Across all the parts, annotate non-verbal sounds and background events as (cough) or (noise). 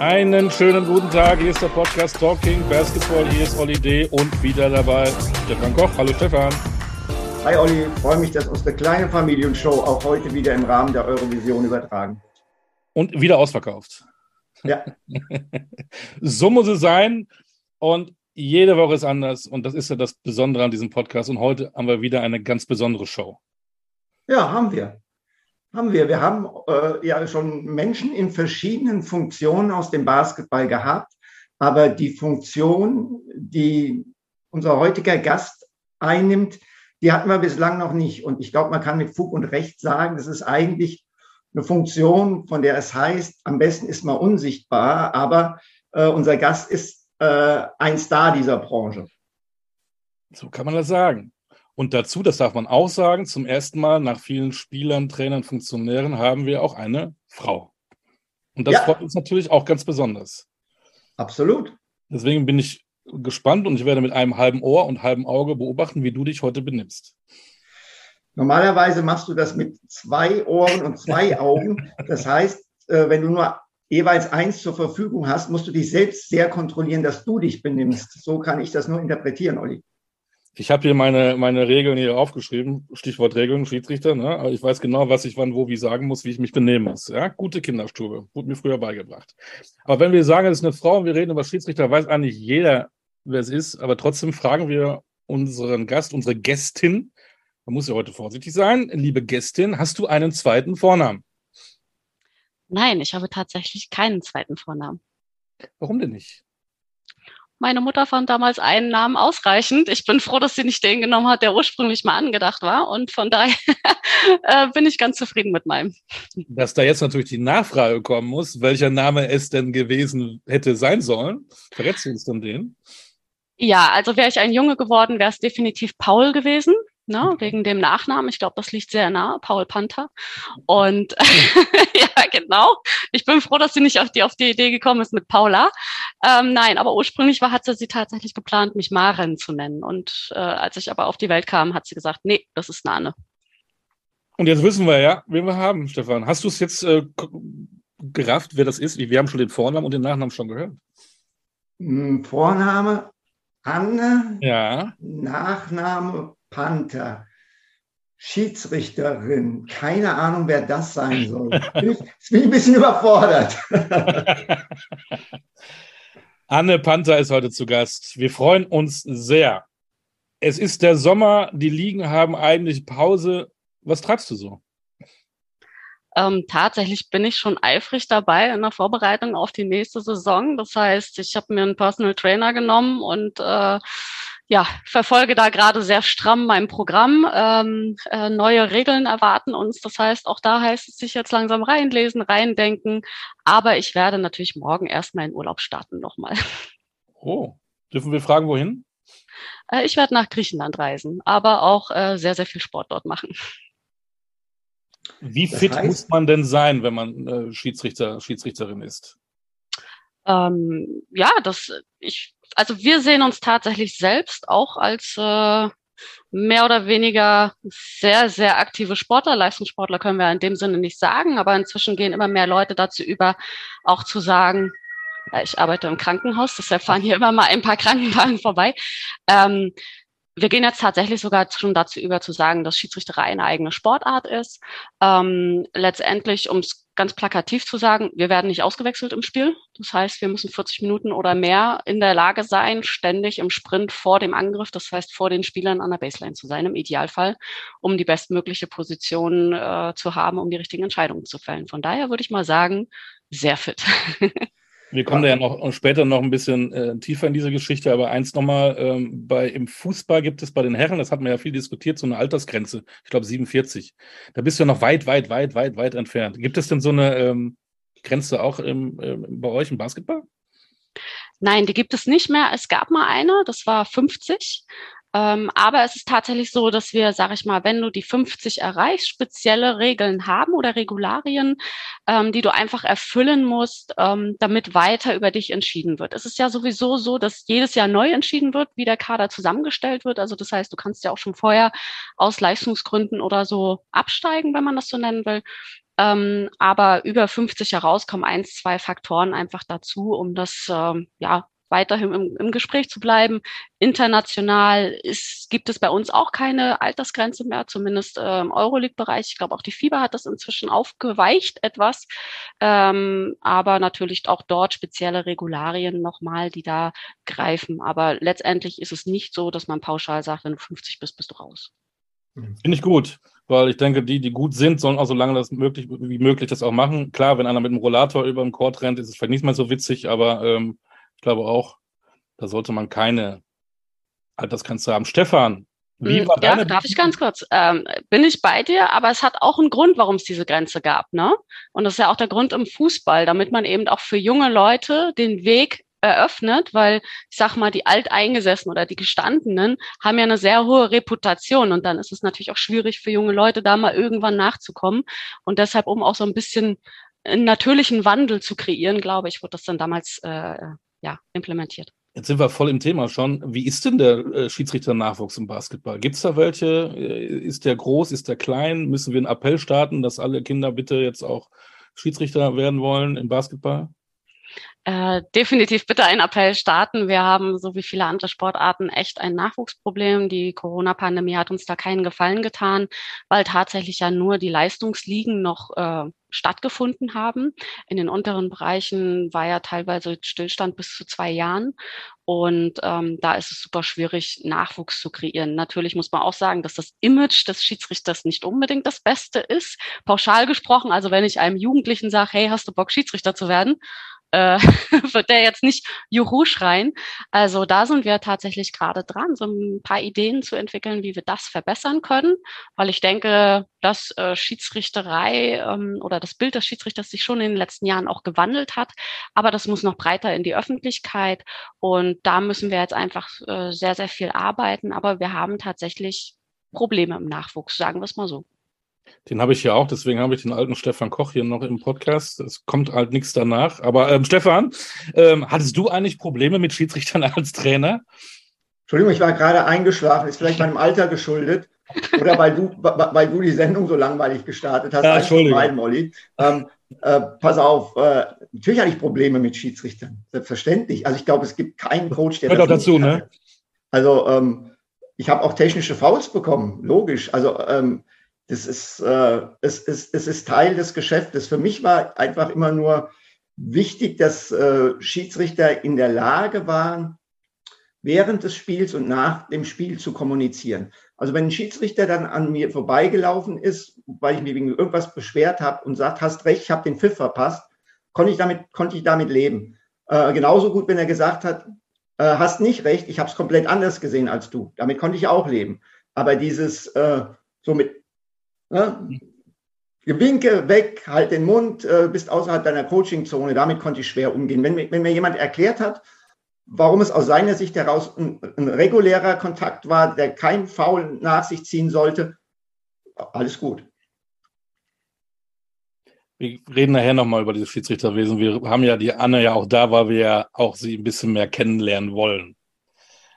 Einen schönen guten Tag. Hier ist der Podcast Talking Basketball. Hier ist Olli D. und wieder dabei Stefan Koch. Hallo Stefan. Hi Olli, freue mich, dass unsere kleine Familienshow auch heute wieder im Rahmen der Eurovision übertragen. Und wieder ausverkauft. Ja. (laughs) so muss es sein. Und jede Woche ist anders. Und das ist ja das Besondere an diesem Podcast. Und heute haben wir wieder eine ganz besondere Show. Ja, haben wir. Haben wir. Wir haben äh, ja schon Menschen in verschiedenen Funktionen aus dem Basketball gehabt, aber die Funktion, die unser heutiger Gast einnimmt, die hatten wir bislang noch nicht. Und ich glaube, man kann mit Fug und Recht sagen, das ist eigentlich eine Funktion, von der es heißt, am besten ist man unsichtbar, aber äh, unser Gast ist äh, ein Star dieser Branche. So kann man das sagen. Und dazu, das darf man auch sagen, zum ersten Mal nach vielen Spielern, Trainern, Funktionären haben wir auch eine Frau. Und das ja. freut uns natürlich auch ganz besonders. Absolut. Deswegen bin ich gespannt und ich werde mit einem halben Ohr und halbem Auge beobachten, wie du dich heute benimmst. Normalerweise machst du das mit zwei Ohren und zwei (laughs) Augen. Das heißt, äh, wenn du nur jeweils eins zur Verfügung hast, musst du dich selbst sehr kontrollieren, dass du dich benimmst. So kann ich das nur interpretieren, Olli. Ich habe hier meine, meine Regeln hier aufgeschrieben, Stichwort Regeln, Schiedsrichter. Ne? Aber ich weiß genau, was ich wann wo wie sagen muss, wie ich mich benehmen muss. Ja? Gute Kinderstube, wurde mir früher beigebracht. Aber wenn wir sagen, es ist eine Frau und wir reden über Schiedsrichter, weiß eigentlich jeder, wer es ist. Aber trotzdem fragen wir unseren Gast, unsere Gästin, man muss ja heute vorsichtig sein, liebe Gästin, hast du einen zweiten Vornamen? Nein, ich habe tatsächlich keinen zweiten Vornamen. Warum denn nicht? Meine Mutter fand damals einen Namen ausreichend. Ich bin froh, dass sie nicht den genommen hat, der ursprünglich mal angedacht war. Und von daher (laughs) äh, bin ich ganz zufrieden mit meinem. Dass da jetzt natürlich die Nachfrage kommen muss, welcher Name es denn gewesen hätte sein sollen. Verrätst du uns dann den? Ja, also wäre ich ein Junge geworden, wäre es definitiv Paul gewesen ne, wegen dem Nachnamen. Ich glaube, das liegt sehr nah, Paul Panther. Und (laughs) ja, genau. Ich bin froh, dass sie nicht auf die, auf die Idee gekommen ist mit Paula. Ähm, nein, aber ursprünglich war, hat sie, sie tatsächlich geplant, mich Maren zu nennen. Und äh, als ich aber auf die Welt kam, hat sie gesagt, nee, das ist Nane. Und jetzt wissen wir ja, wen wir haben, Stefan. Hast du es jetzt äh, gerafft, wer das ist? Wir haben schon den Vornamen und den Nachnamen schon gehört. Hm, Vorname Anne. Ja. Nachname Panther, Schiedsrichterin, keine Ahnung, wer das sein soll. (laughs) Bin ich, bin ich ein bisschen überfordert. (laughs) Anne Panther ist heute zu Gast. Wir freuen uns sehr. Es ist der Sommer, die Ligen haben eigentlich Pause. Was treibst du so? Ähm, tatsächlich bin ich schon eifrig dabei in der Vorbereitung auf die nächste Saison. Das heißt, ich habe mir einen Personal Trainer genommen und äh, ja, verfolge da gerade sehr stramm mein Programm. Ähm, äh, neue Regeln erwarten uns. Das heißt, auch da heißt es sich jetzt langsam reinlesen, reindenken. Aber ich werde natürlich morgen erstmal in Urlaub starten nochmal. Oh, dürfen wir fragen, wohin? Äh, ich werde nach Griechenland reisen, aber auch äh, sehr, sehr viel Sport dort machen. Wie fit heißt, muss man denn sein, wenn man äh, Schiedsrichter, Schiedsrichterin ist? Ähm, ja, das ich also wir sehen uns tatsächlich selbst auch als äh, mehr oder weniger sehr, sehr aktive Sportler. Leistungssportler können wir in dem Sinne nicht sagen, aber inzwischen gehen immer mehr Leute dazu über, auch zu sagen, ich arbeite im Krankenhaus, deshalb fahren hier immer mal ein paar Krankenwagen vorbei. Ähm, wir gehen jetzt tatsächlich sogar schon dazu über zu sagen, dass Schiedsrichterei eine eigene Sportart ist. Ähm, letztendlich, um es ganz plakativ zu sagen, wir werden nicht ausgewechselt im Spiel. Das heißt, wir müssen 40 Minuten oder mehr in der Lage sein, ständig im Sprint vor dem Angriff, das heißt vor den Spielern an der Baseline zu sein, im Idealfall, um die bestmögliche Position äh, zu haben, um die richtigen Entscheidungen zu fällen. Von daher würde ich mal sagen, sehr fit. (laughs) Wir kommen ja. da ja noch später noch ein bisschen äh, tiefer in diese Geschichte, aber eins nochmal, ähm, bei im Fußball gibt es bei den Herren, das hat man ja viel diskutiert, so eine Altersgrenze, ich glaube 47. Da bist du ja noch weit, weit, weit, weit, weit entfernt. Gibt es denn so eine ähm, Grenze auch im, äh, bei euch im Basketball? Nein, die gibt es nicht mehr. Es gab mal eine, das war 50. Ähm, aber es ist tatsächlich so, dass wir, sag ich mal, wenn du die 50 erreichst, spezielle Regeln haben oder Regularien, ähm, die du einfach erfüllen musst, ähm, damit weiter über dich entschieden wird. Es ist ja sowieso so, dass jedes Jahr neu entschieden wird, wie der Kader zusammengestellt wird. Also das heißt, du kannst ja auch schon vorher aus Leistungsgründen oder so absteigen, wenn man das so nennen will. Ähm, aber über 50 heraus kommen eins, zwei Faktoren einfach dazu, um das ähm, ja weiterhin im, im Gespräch zu bleiben. International ist, gibt es bei uns auch keine Altersgrenze mehr, zumindest äh, im Euroleague-Bereich. Ich glaube, auch die FIBA hat das inzwischen aufgeweicht etwas. Ähm, aber natürlich auch dort spezielle Regularien nochmal, die da greifen. Aber letztendlich ist es nicht so, dass man pauschal sagt, wenn du 50 bist, bist du raus. Finde ich gut, weil ich denke, die, die gut sind, sollen auch so lange das möglich, wie möglich das auch machen. Klar, wenn einer mit einem Rollator über den Court rennt, ist es vielleicht nicht mehr so witzig, aber ähm, ich glaube auch, da sollte man keine Altersgrenze haben. Stefan, wie hm, war ja, deine darf ich ganz kurz? Ähm, bin ich bei dir, aber es hat auch einen Grund, warum es diese Grenze gab, ne? Und das ist ja auch der Grund im Fußball, damit man eben auch für junge Leute den Weg eröffnet, weil ich sag mal, die Alteingesessenen oder die Gestandenen haben ja eine sehr hohe Reputation und dann ist es natürlich auch schwierig für junge Leute, da mal irgendwann nachzukommen. Und deshalb, um auch so ein bisschen einen natürlichen Wandel zu kreieren, glaube ich, wurde das dann damals äh, ja, implementiert. Jetzt sind wir voll im Thema schon. Wie ist denn der äh, Schiedsrichter-Nachwuchs im Basketball? Gibt es da welche? Äh, ist der groß? Ist der klein? Müssen wir einen Appell starten, dass alle Kinder bitte jetzt auch Schiedsrichter werden wollen im Basketball? Äh, definitiv bitte einen Appell starten. Wir haben, so wie viele andere Sportarten, echt ein Nachwuchsproblem. Die Corona-Pandemie hat uns da keinen Gefallen getan, weil tatsächlich ja nur die Leistungsligen noch äh, stattgefunden haben. In den unteren Bereichen war ja teilweise Stillstand bis zu zwei Jahren. Und ähm, da ist es super schwierig, Nachwuchs zu kreieren. Natürlich muss man auch sagen, dass das Image des Schiedsrichters nicht unbedingt das Beste ist. Pauschal gesprochen, also wenn ich einem Jugendlichen sage, hey, hast du Bock, Schiedsrichter zu werden? Äh, (laughs) wird der jetzt nicht Juhu schreien. Also da sind wir tatsächlich gerade dran, so ein paar Ideen zu entwickeln, wie wir das verbessern können, weil ich denke, dass äh, Schiedsrichterei ähm, oder das Bild des Schiedsrichters sich schon in den letzten Jahren auch gewandelt hat, aber das muss noch breiter in die Öffentlichkeit und da müssen wir jetzt einfach äh, sehr, sehr viel arbeiten, aber wir haben tatsächlich Probleme im Nachwuchs, sagen wir es mal so. Den habe ich ja auch, deswegen habe ich den alten Stefan Koch hier noch im Podcast. Es kommt halt nichts danach. Aber ähm, Stefan, ähm, hattest du eigentlich Probleme mit Schiedsrichtern (laughs) als Trainer? Entschuldigung, ich war gerade eingeschlafen, ist vielleicht meinem Alter geschuldet. Oder weil du, weil du die Sendung so langweilig gestartet hast. Ja, Entschuldigung. Rein, Molly. Ähm, äh, pass auf, äh, natürlich hatte ich Probleme mit Schiedsrichtern. Selbstverständlich. Also ich glaube, es gibt keinen Coach, der Hört das auch dazu, ne? Also ähm, ich habe auch technische Fouls bekommen, logisch. Also ähm, das ist, äh, es, ist, es ist Teil des Geschäftes. Für mich war einfach immer nur wichtig, dass äh, Schiedsrichter in der Lage waren, während des Spiels und nach dem Spiel zu kommunizieren. Also wenn ein Schiedsrichter dann an mir vorbeigelaufen ist, weil ich mich wegen irgendwas beschwert habe und sagt, hast recht, ich habe den Pfiff verpasst, konnte ich damit, konnte ich damit leben. Äh, genauso gut, wenn er gesagt hat, äh, hast nicht recht, ich habe es komplett anders gesehen als du. Damit konnte ich auch leben. Aber dieses äh, so mit Ne? Gewinke weg, halt den Mund, äh, bist außerhalb deiner Coachingzone. Damit konnte ich schwer umgehen. Wenn, wenn mir jemand erklärt hat, warum es aus seiner Sicht heraus ein, ein regulärer Kontakt war, der kein Foul nach sich ziehen sollte, alles gut. Wir reden nachher nochmal über dieses Schiedsrichterwesen. Wir haben ja die Anne ja auch da, weil wir ja auch sie ein bisschen mehr kennenlernen wollen.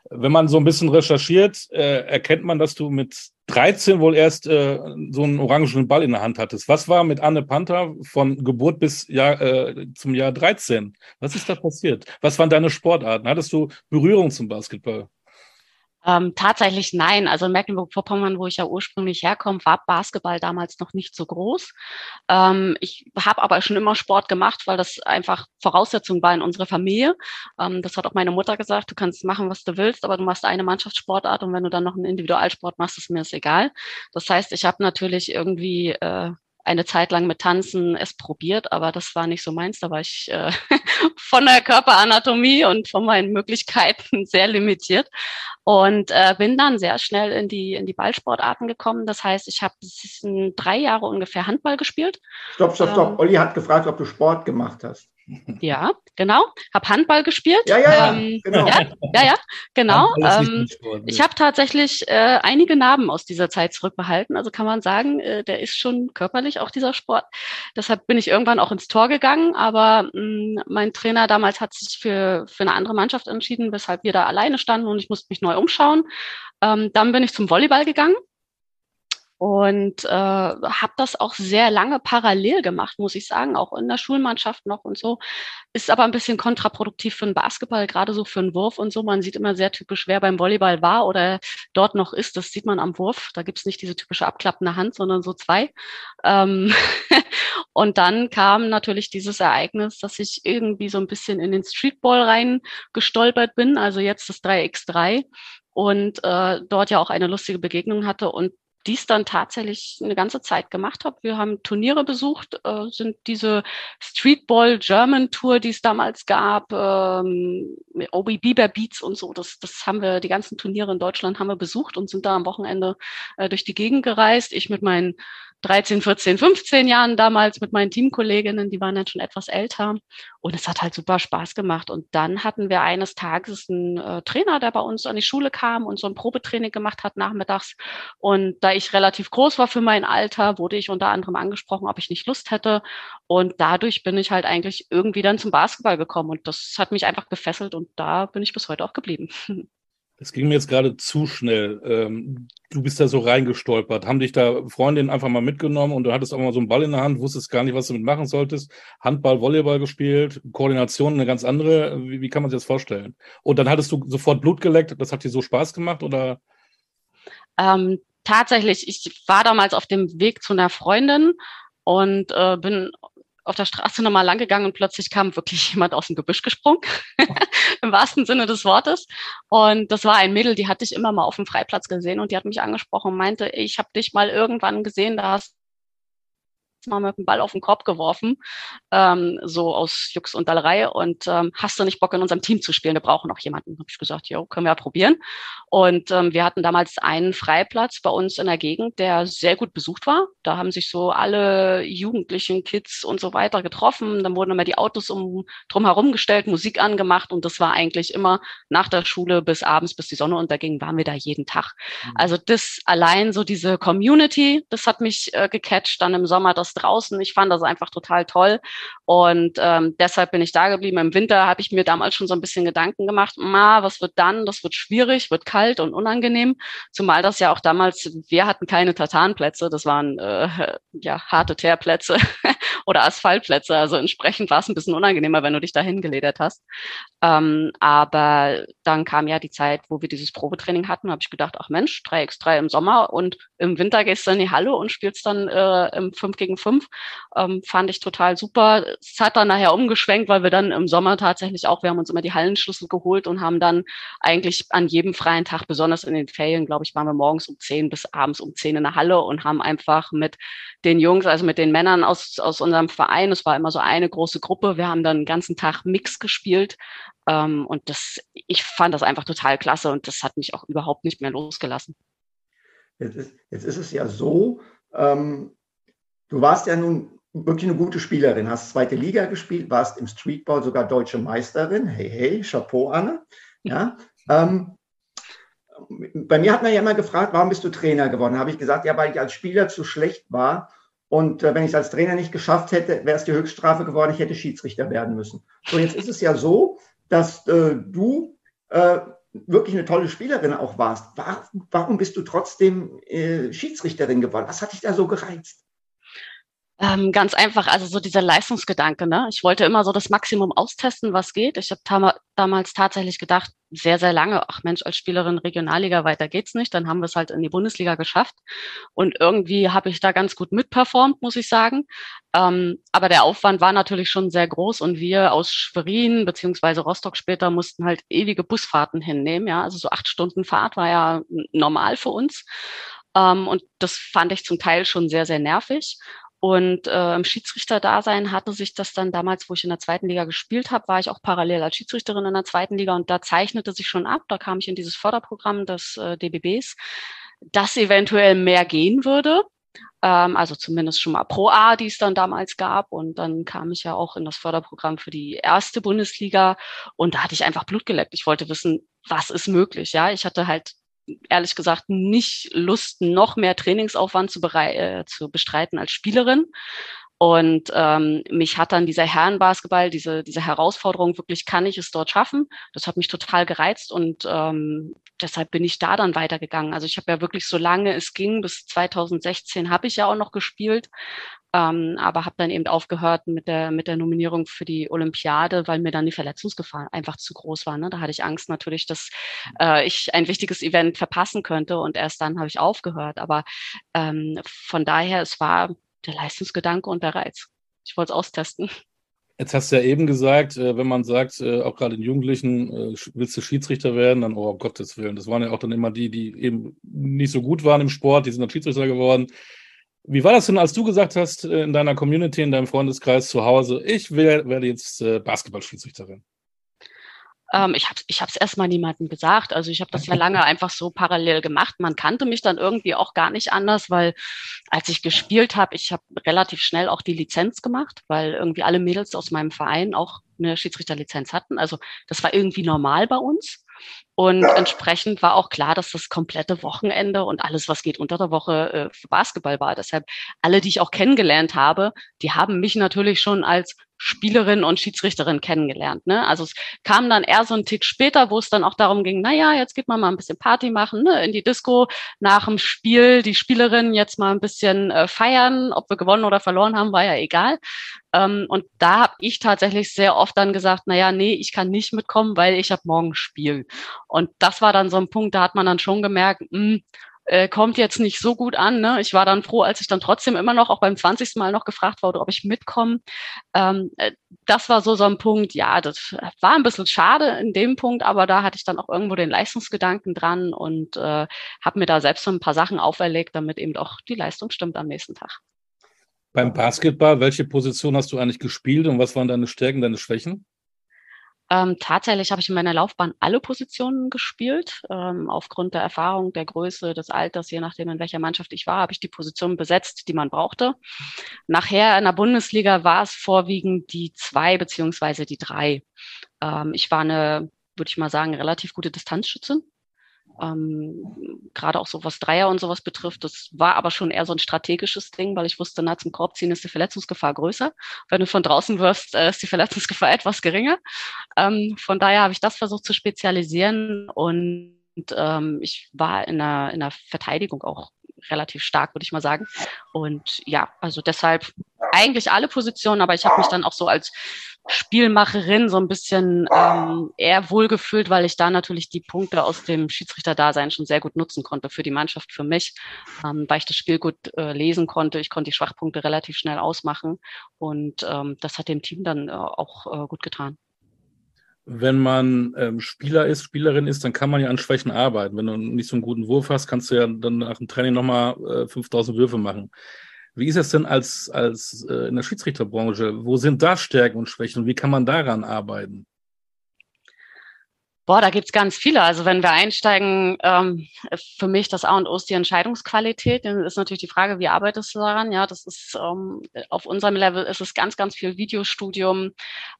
Wenn man so ein bisschen recherchiert, äh, erkennt man, dass du mit 13 wohl erst äh, so einen orangenen Ball in der Hand hattest. Was war mit Anne Panther von Geburt bis Jahr, äh, zum Jahr 13? Was ist da passiert? Was waren deine Sportarten? Hattest du Berührung zum Basketball? Ähm, tatsächlich nein. Also in Mecklenburg-Vorpommern, wo ich ja ursprünglich herkomme, war Basketball damals noch nicht so groß. Ähm, ich habe aber schon immer Sport gemacht, weil das einfach Voraussetzung war in unserer Familie. Ähm, das hat auch meine Mutter gesagt, du kannst machen, was du willst, aber du machst eine Mannschaftssportart und wenn du dann noch einen Individualsport machst, ist mir das egal. Das heißt, ich habe natürlich irgendwie äh, eine Zeit lang mit Tanzen es probiert, aber das war nicht so meins. Da war ich äh, (laughs) von der Körperanatomie und von meinen Möglichkeiten (laughs) sehr limitiert und äh, bin dann sehr schnell in die in die Ballsportarten gekommen. Das heißt, ich habe drei Jahre ungefähr Handball gespielt. Stopp, stopp, stopp. Ähm, Olli hat gefragt, ob du Sport gemacht hast. Ja, genau. Hab Handball gespielt. Ja, ja, ähm, genau. Ja, ja, ja genau. Ähm, ich habe tatsächlich äh, einige Narben aus dieser Zeit zurückbehalten. Also kann man sagen, äh, der ist schon körperlich auch dieser Sport. Deshalb bin ich irgendwann auch ins Tor gegangen. Aber mh, mm, mein Trainer damals hat sich für, für eine andere Mannschaft entschieden, weshalb wir da alleine standen und ich musste mich neu umschauen. Ähm, dann bin ich zum Volleyball gegangen und äh, habe das auch sehr lange parallel gemacht, muss ich sagen, auch in der Schulmannschaft noch und so. Ist aber ein bisschen kontraproduktiv für den Basketball, gerade so für einen Wurf und so. Man sieht immer sehr typisch, wer beim Volleyball war oder dort noch ist. Das sieht man am Wurf. Da gibt's nicht diese typische abklappende Hand, sondern so zwei. Ähm (laughs) und dann kam natürlich dieses Ereignis, dass ich irgendwie so ein bisschen in den Streetball rein gestolpert bin, also jetzt das 3x3 und äh, dort ja auch eine lustige Begegnung hatte und dies dann tatsächlich eine ganze Zeit gemacht habe. Wir haben Turniere besucht, äh, sind diese Streetball German Tour, die es damals gab, ähm, Obi Bieber Beats und so. Das, das haben wir, die ganzen Turniere in Deutschland haben wir besucht und sind da am Wochenende äh, durch die Gegend gereist. Ich mit meinen 13, 14, 15 Jahren damals mit meinen Teamkolleginnen, die waren dann schon etwas älter. Und es hat halt super Spaß gemacht. Und dann hatten wir eines Tages einen äh, Trainer, der bei uns an die Schule kam und so ein Probetraining gemacht hat nachmittags. Und da ich relativ groß war für mein Alter, wurde ich unter anderem angesprochen, ob ich nicht Lust hätte. Und dadurch bin ich halt eigentlich irgendwie dann zum Basketball gekommen. Und das hat mich einfach gefesselt und da bin ich bis heute auch geblieben. (laughs) Es ging mir jetzt gerade zu schnell. Ähm, du bist da so reingestolpert. Haben dich da Freundinnen einfach mal mitgenommen und du hattest auch mal so einen Ball in der Hand, wusstest gar nicht, was du damit machen solltest. Handball, Volleyball gespielt, Koordination eine ganz andere. Wie, wie kann man sich das vorstellen? Und dann hattest du sofort Blut geleckt. Das hat dir so Spaß gemacht oder? Ähm, tatsächlich, ich war damals auf dem Weg zu einer Freundin und äh, bin auf der Straße nochmal lang gegangen und plötzlich kam wirklich jemand aus dem Gebüsch gesprungen, (laughs) im wahrsten Sinne des Wortes. Und das war ein Mädel, die hatte ich immer mal auf dem Freiplatz gesehen und die hat mich angesprochen und meinte, ich habe dich mal irgendwann gesehen, da hast mal mit dem Ball auf den Korb geworfen, ähm, so aus Jux und Dallerei und ähm, hast du nicht Bock in unserem Team zu spielen? Wir brauchen noch jemanden. Habe ich gesagt, ja, können wir ja probieren. Und ähm, wir hatten damals einen Freiplatz bei uns in der Gegend, der sehr gut besucht war. Da haben sich so alle Jugendlichen, Kids und so weiter getroffen. Dann wurden immer die Autos um drum herum gestellt, Musik angemacht und das war eigentlich immer nach der Schule bis abends, bis die Sonne unterging, waren wir da jeden Tag. Mhm. Also das allein so diese Community, das hat mich äh, gecatcht. Dann im Sommer das draußen. Ich fand das einfach total toll und ähm, deshalb bin ich da geblieben. Im Winter habe ich mir damals schon so ein bisschen Gedanken gemacht, ma, was wird dann? Das wird schwierig, wird kalt und unangenehm. Zumal das ja auch damals, wir hatten keine Tatanplätze, das waren äh, ja harte Teerplätze (laughs) oder Asphaltplätze. Also entsprechend war es ein bisschen unangenehmer, wenn du dich dahin geledert hast. Ähm, aber dann kam ja die Zeit, wo wir dieses Probetraining hatten, habe ich gedacht, ach Mensch, 3x3 im Sommer und im Winter gehst du in die Halle und spielst dann äh, im 5 gegen 5. Ähm, fand ich total super. Es hat dann nachher umgeschwenkt, weil wir dann im Sommer tatsächlich auch, wir haben uns immer die Hallenschlüssel geholt und haben dann eigentlich an jedem freien Tag, besonders in den Ferien, glaube ich, waren wir morgens um 10 bis abends um 10 in der Halle und haben einfach mit den Jungs, also mit den Männern aus, aus unserem Verein, es war immer so eine große Gruppe, wir haben dann den ganzen Tag Mix gespielt ähm, und das, ich fand das einfach total klasse und das hat mich auch überhaupt nicht mehr losgelassen. Jetzt ist, jetzt ist es ja so, ähm, du warst ja nun wirklich eine gute Spielerin, hast zweite Liga gespielt, warst im Streetball sogar deutsche Meisterin. Hey, hey, Chapeau, Anne. Ja, ähm, bei mir hat man ja immer gefragt, warum bist du Trainer geworden? Da habe ich gesagt, ja, weil ich als Spieler zu schlecht war. Und äh, wenn ich es als Trainer nicht geschafft hätte, wäre es die Höchststrafe geworden, ich hätte Schiedsrichter werden müssen. So, jetzt ist es ja so, dass äh, du äh, wirklich eine tolle Spielerin auch warst. War, warum bist du trotzdem äh, Schiedsrichterin geworden? Was hat dich da so gereizt? Ähm, ganz einfach, also so dieser Leistungsgedanke. Ne? Ich wollte immer so das Maximum austesten, was geht. Ich habe tam damals tatsächlich gedacht, sehr, sehr lange, ach Mensch, als Spielerin Regionalliga weiter geht's nicht. Dann haben wir es halt in die Bundesliga geschafft. Und irgendwie habe ich da ganz gut mitperformt, muss ich sagen. Ähm, aber der Aufwand war natürlich schon sehr groß und wir aus Schwerin beziehungsweise Rostock später mussten halt ewige Busfahrten hinnehmen. Ja, also so acht Stunden Fahrt war ja normal für uns. Um, ähm, und das fand ich zum Teil schon sehr, sehr nervig. Und äh, im Schiedsrichterdasein hatte sich das dann damals, wo ich in der zweiten Liga gespielt habe, war ich auch parallel als Schiedsrichterin in der zweiten Liga und da zeichnete sich schon ab, da kam ich in dieses Förderprogramm des äh, DBBs, dass eventuell mehr gehen würde. Ähm, also zumindest schon mal Pro A, die es dann damals gab. Und dann kam ich ja auch in das Förderprogramm für die erste Bundesliga und da hatte ich einfach Blut geleckt. Ich wollte wissen, was ist möglich. Ja, ich hatte halt ehrlich gesagt nicht Lust, noch mehr Trainingsaufwand zu, äh, zu bestreiten als Spielerin. Und ähm, mich hat dann dieser Herrenbasketball, diese, diese Herausforderung, wirklich kann ich es dort schaffen? Das hat mich total gereizt und ähm, deshalb bin ich da dann weitergegangen. Also ich habe ja wirklich so lange es ging, bis 2016 habe ich ja auch noch gespielt, ähm, aber habe dann eben aufgehört mit der, mit der Nominierung für die Olympiade, weil mir dann die Verletzungsgefahr einfach zu groß war. Ne? Da hatte ich Angst natürlich, dass äh, ich ein wichtiges Event verpassen könnte und erst dann habe ich aufgehört. Aber ähm, von daher, es war der Leistungsgedanke und der Reiz. Ich wollte es austesten. Jetzt hast du ja eben gesagt, äh, wenn man sagt, äh, auch gerade in Jugendlichen, äh, willst du Schiedsrichter werden, dann, oh, um Gottes Willen. Das waren ja auch dann immer die, die eben nicht so gut waren im Sport, die sind dann Schiedsrichter geworden. Wie war das denn, als du gesagt hast, äh, in deiner Community, in deinem Freundeskreis zu Hause, ich will, werde jetzt äh, Basketballschiedsrichterin? Ähm, ich habe es ich hab's erstmal niemandem gesagt. Also ich habe das ja lange (laughs) einfach so parallel gemacht. Man kannte mich dann irgendwie auch gar nicht anders, weil als ich gespielt habe, ich habe relativ schnell auch die Lizenz gemacht, weil irgendwie alle Mädels aus meinem Verein auch eine Schiedsrichterlizenz hatten. Also das war irgendwie normal bei uns. Und entsprechend war auch klar, dass das komplette Wochenende und alles, was geht unter der Woche äh, für Basketball war. Deshalb alle, die ich auch kennengelernt habe, die haben mich natürlich schon als Spielerin und Schiedsrichterin kennengelernt. Ne? Also es kam dann eher so ein Tick später, wo es dann auch darum ging, naja, jetzt geht man mal ein bisschen Party machen, ne? in die Disco, nach dem Spiel die Spielerin jetzt mal ein bisschen äh, feiern, ob wir gewonnen oder verloren haben, war ja egal. Ähm, und da habe ich tatsächlich sehr oft dann gesagt, naja, nee, ich kann nicht mitkommen, weil ich habe morgen Spiel. Und das war dann so ein Punkt, da hat man dann schon gemerkt, mh, hm, äh, kommt jetzt nicht so gut an. Ne? Ich war dann froh, als ich dann trotzdem immer noch, auch beim 20. Mal noch gefragt wurde, ob ich mitkomme. Ähm, äh, das war so so ein Punkt, ja, das war ein bisschen schade in dem Punkt, aber da hatte ich dann auch irgendwo den Leistungsgedanken dran und äh, habe mir da selbst so ein paar Sachen auferlegt, damit eben auch die Leistung stimmt am nächsten Tag. Beim Basketball, welche Position hast du eigentlich gespielt und was waren deine Stärken, deine Schwächen? Ähm, tatsächlich habe ich in meiner Laufbahn alle Positionen gespielt. Ähm, aufgrund der Erfahrung, der Größe, des Alters, je nachdem, in welcher Mannschaft ich war, habe ich die Position besetzt, die man brauchte. Nachher in der Bundesliga war es vorwiegend die zwei beziehungsweise die drei. Ähm, ich war eine, würde ich mal sagen, relativ gute Distanzschützin. Ähm, gerade auch so was Dreier und sowas betrifft. Das war aber schon eher so ein strategisches Ding, weil ich wusste, na, zum Korb ziehen ist die Verletzungsgefahr größer. Wenn du von draußen wirfst, äh, ist die Verletzungsgefahr (laughs) etwas geringer. Ähm, von daher habe ich das versucht zu spezialisieren und ähm, ich war in der, in der Verteidigung auch relativ stark, würde ich mal sagen. Und ja, also deshalb eigentlich alle Positionen, aber ich habe mich dann auch so als Spielmacherin so ein bisschen ähm, eher wohlgefühlt, weil ich da natürlich die Punkte aus dem Schiedsrichterdasein schon sehr gut nutzen konnte für die Mannschaft, für mich, ähm, weil ich das Spiel gut äh, lesen konnte. Ich konnte die Schwachpunkte relativ schnell ausmachen und ähm, das hat dem Team dann äh, auch äh, gut getan. Wenn man ähm, Spieler ist, Spielerin ist, dann kann man ja an Schwächen arbeiten. Wenn du nicht so einen guten Wurf hast, kannst du ja dann nach dem Training nochmal äh, 5000 Würfe machen. Wie ist es denn als, als äh, in der Schiedsrichterbranche? Wo sind da Stärken und Schwächen wie kann man daran arbeiten? Boah, da gibt's ganz viele. Also wenn wir einsteigen, ähm, für mich das A und O ist die Entscheidungsqualität. Dann ist natürlich die Frage, wie arbeitest du daran? Ja, das ist ähm, auf unserem Level ist es ganz, ganz viel Videostudium.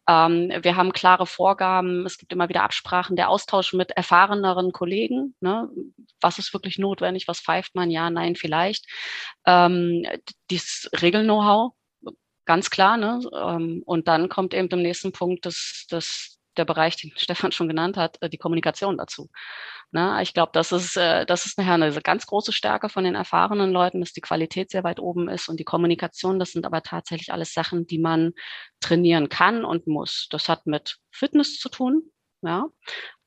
Ähm, wir haben klare Vorgaben. Es gibt immer wieder Absprachen, der Austausch mit erfahreneren Kollegen. Ne? Was ist wirklich notwendig? Was pfeift man? Ja, nein, vielleicht. Ähm, dieses Regel-Know-how, ganz klar. Ne? Ähm, und dann kommt eben im nächsten Punkt das, das der Bereich, den Stefan schon genannt hat, äh, die Kommunikation dazu. Na, ich glaube, das ist, äh, das ist nachher eine ganz große Stärke von den erfahrenen Leuten, dass die Qualität sehr weit oben ist und die Kommunikation, das sind aber tatsächlich alles Sachen, die man trainieren kann und muss. Das hat mit Fitness zu tun, ja,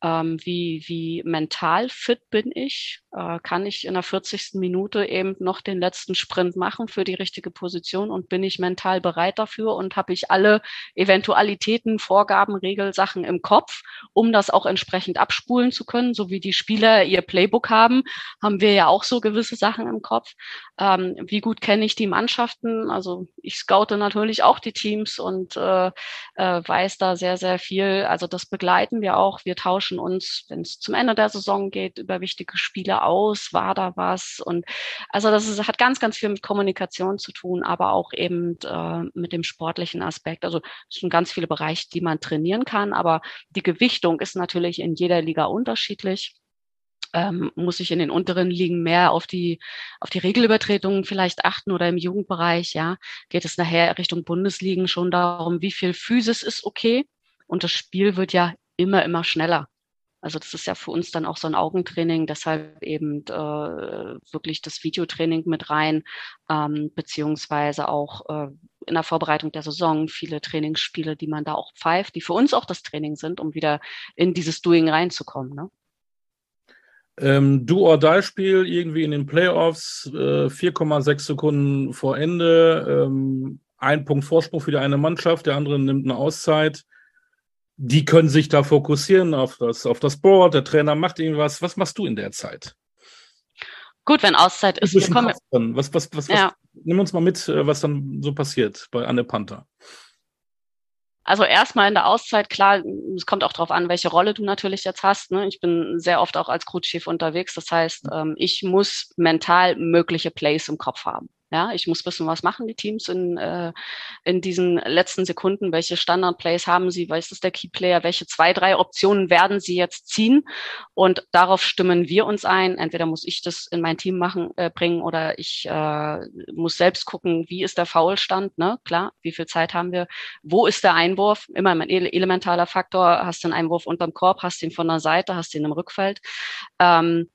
ähm, wie, wie mental fit bin ich? Äh, kann ich in der 40. Minute eben noch den letzten Sprint machen für die richtige Position und bin ich mental bereit dafür und habe ich alle Eventualitäten, Vorgaben, Regelsachen im Kopf, um das auch entsprechend abspulen zu können, so wie die Spieler ihr Playbook haben, haben wir ja auch so gewisse Sachen im Kopf. Ähm, wie gut kenne ich die Mannschaften? Also ich scoute natürlich auch die Teams und äh, äh, weiß da sehr, sehr viel. Also das begleiten wir auch. Wir tauschen tauschen uns, wenn es zum Ende der Saison geht, über wichtige Spiele aus, war da was. Und also das ist, hat ganz, ganz viel mit Kommunikation zu tun, aber auch eben äh, mit dem sportlichen Aspekt. Also es sind ganz viele Bereiche, die man trainieren kann, aber die Gewichtung ist natürlich in jeder Liga unterschiedlich. ähm, muss ich in den unteren Ligen mehr auf die, auf die Regelübertretungen vielleicht achten oder im Jugendbereich, ja, geht es nachher Richtung Bundesligen schon darum, wie viel Physis ist okay und das Spiel wird ja immer, immer schneller. Also das ist ja für uns dann auch so ein Augentraining, deshalb eben äh, wirklich das Videotraining mit rein, ähm, beziehungsweise auch äh, in der Vorbereitung der Saison viele Trainingsspiele, die man da auch pfeift, die für uns auch das Training sind, um wieder in dieses Doing reinzukommen. Ne? Ähm, Do-or-Die-Spiel irgendwie in den Playoffs, äh, 4,6 Sekunden vor Ende, ähm, ein Punkt Vorsprung für die eine Mannschaft, der andere nimmt eine Auszeit. Die können sich da fokussieren auf das, auf das Board, der Trainer macht irgendwas. Was machst du in der Zeit? Gut, wenn Auszeit ist. Wir kommen, was, was, was, ja. was, nimm uns mal mit, äh, was dann so passiert bei Anne Panther. Also erstmal in der Auszeit, klar, es kommt auch darauf an, welche Rolle du natürlich jetzt hast. Ne? Ich bin sehr oft auch als Crewchief unterwegs. Das heißt, ähm, ich muss mental mögliche Plays im Kopf haben. Ja, ich muss wissen, was machen die Teams in, äh, in diesen letzten Sekunden, welche Standard-Plays haben sie, was ist der Key-Player, welche zwei, drei Optionen werden sie jetzt ziehen? Und darauf stimmen wir uns ein. Entweder muss ich das in mein Team machen, äh, bringen oder ich äh, muss selbst gucken, wie ist der Foulstand, ne? Klar, wie viel Zeit haben wir, wo ist der Einwurf, immer ein elementaler Faktor, hast du einen Einwurf unterm Korb, hast ihn von der Seite, hast ihn im Rückfeld. Ähm,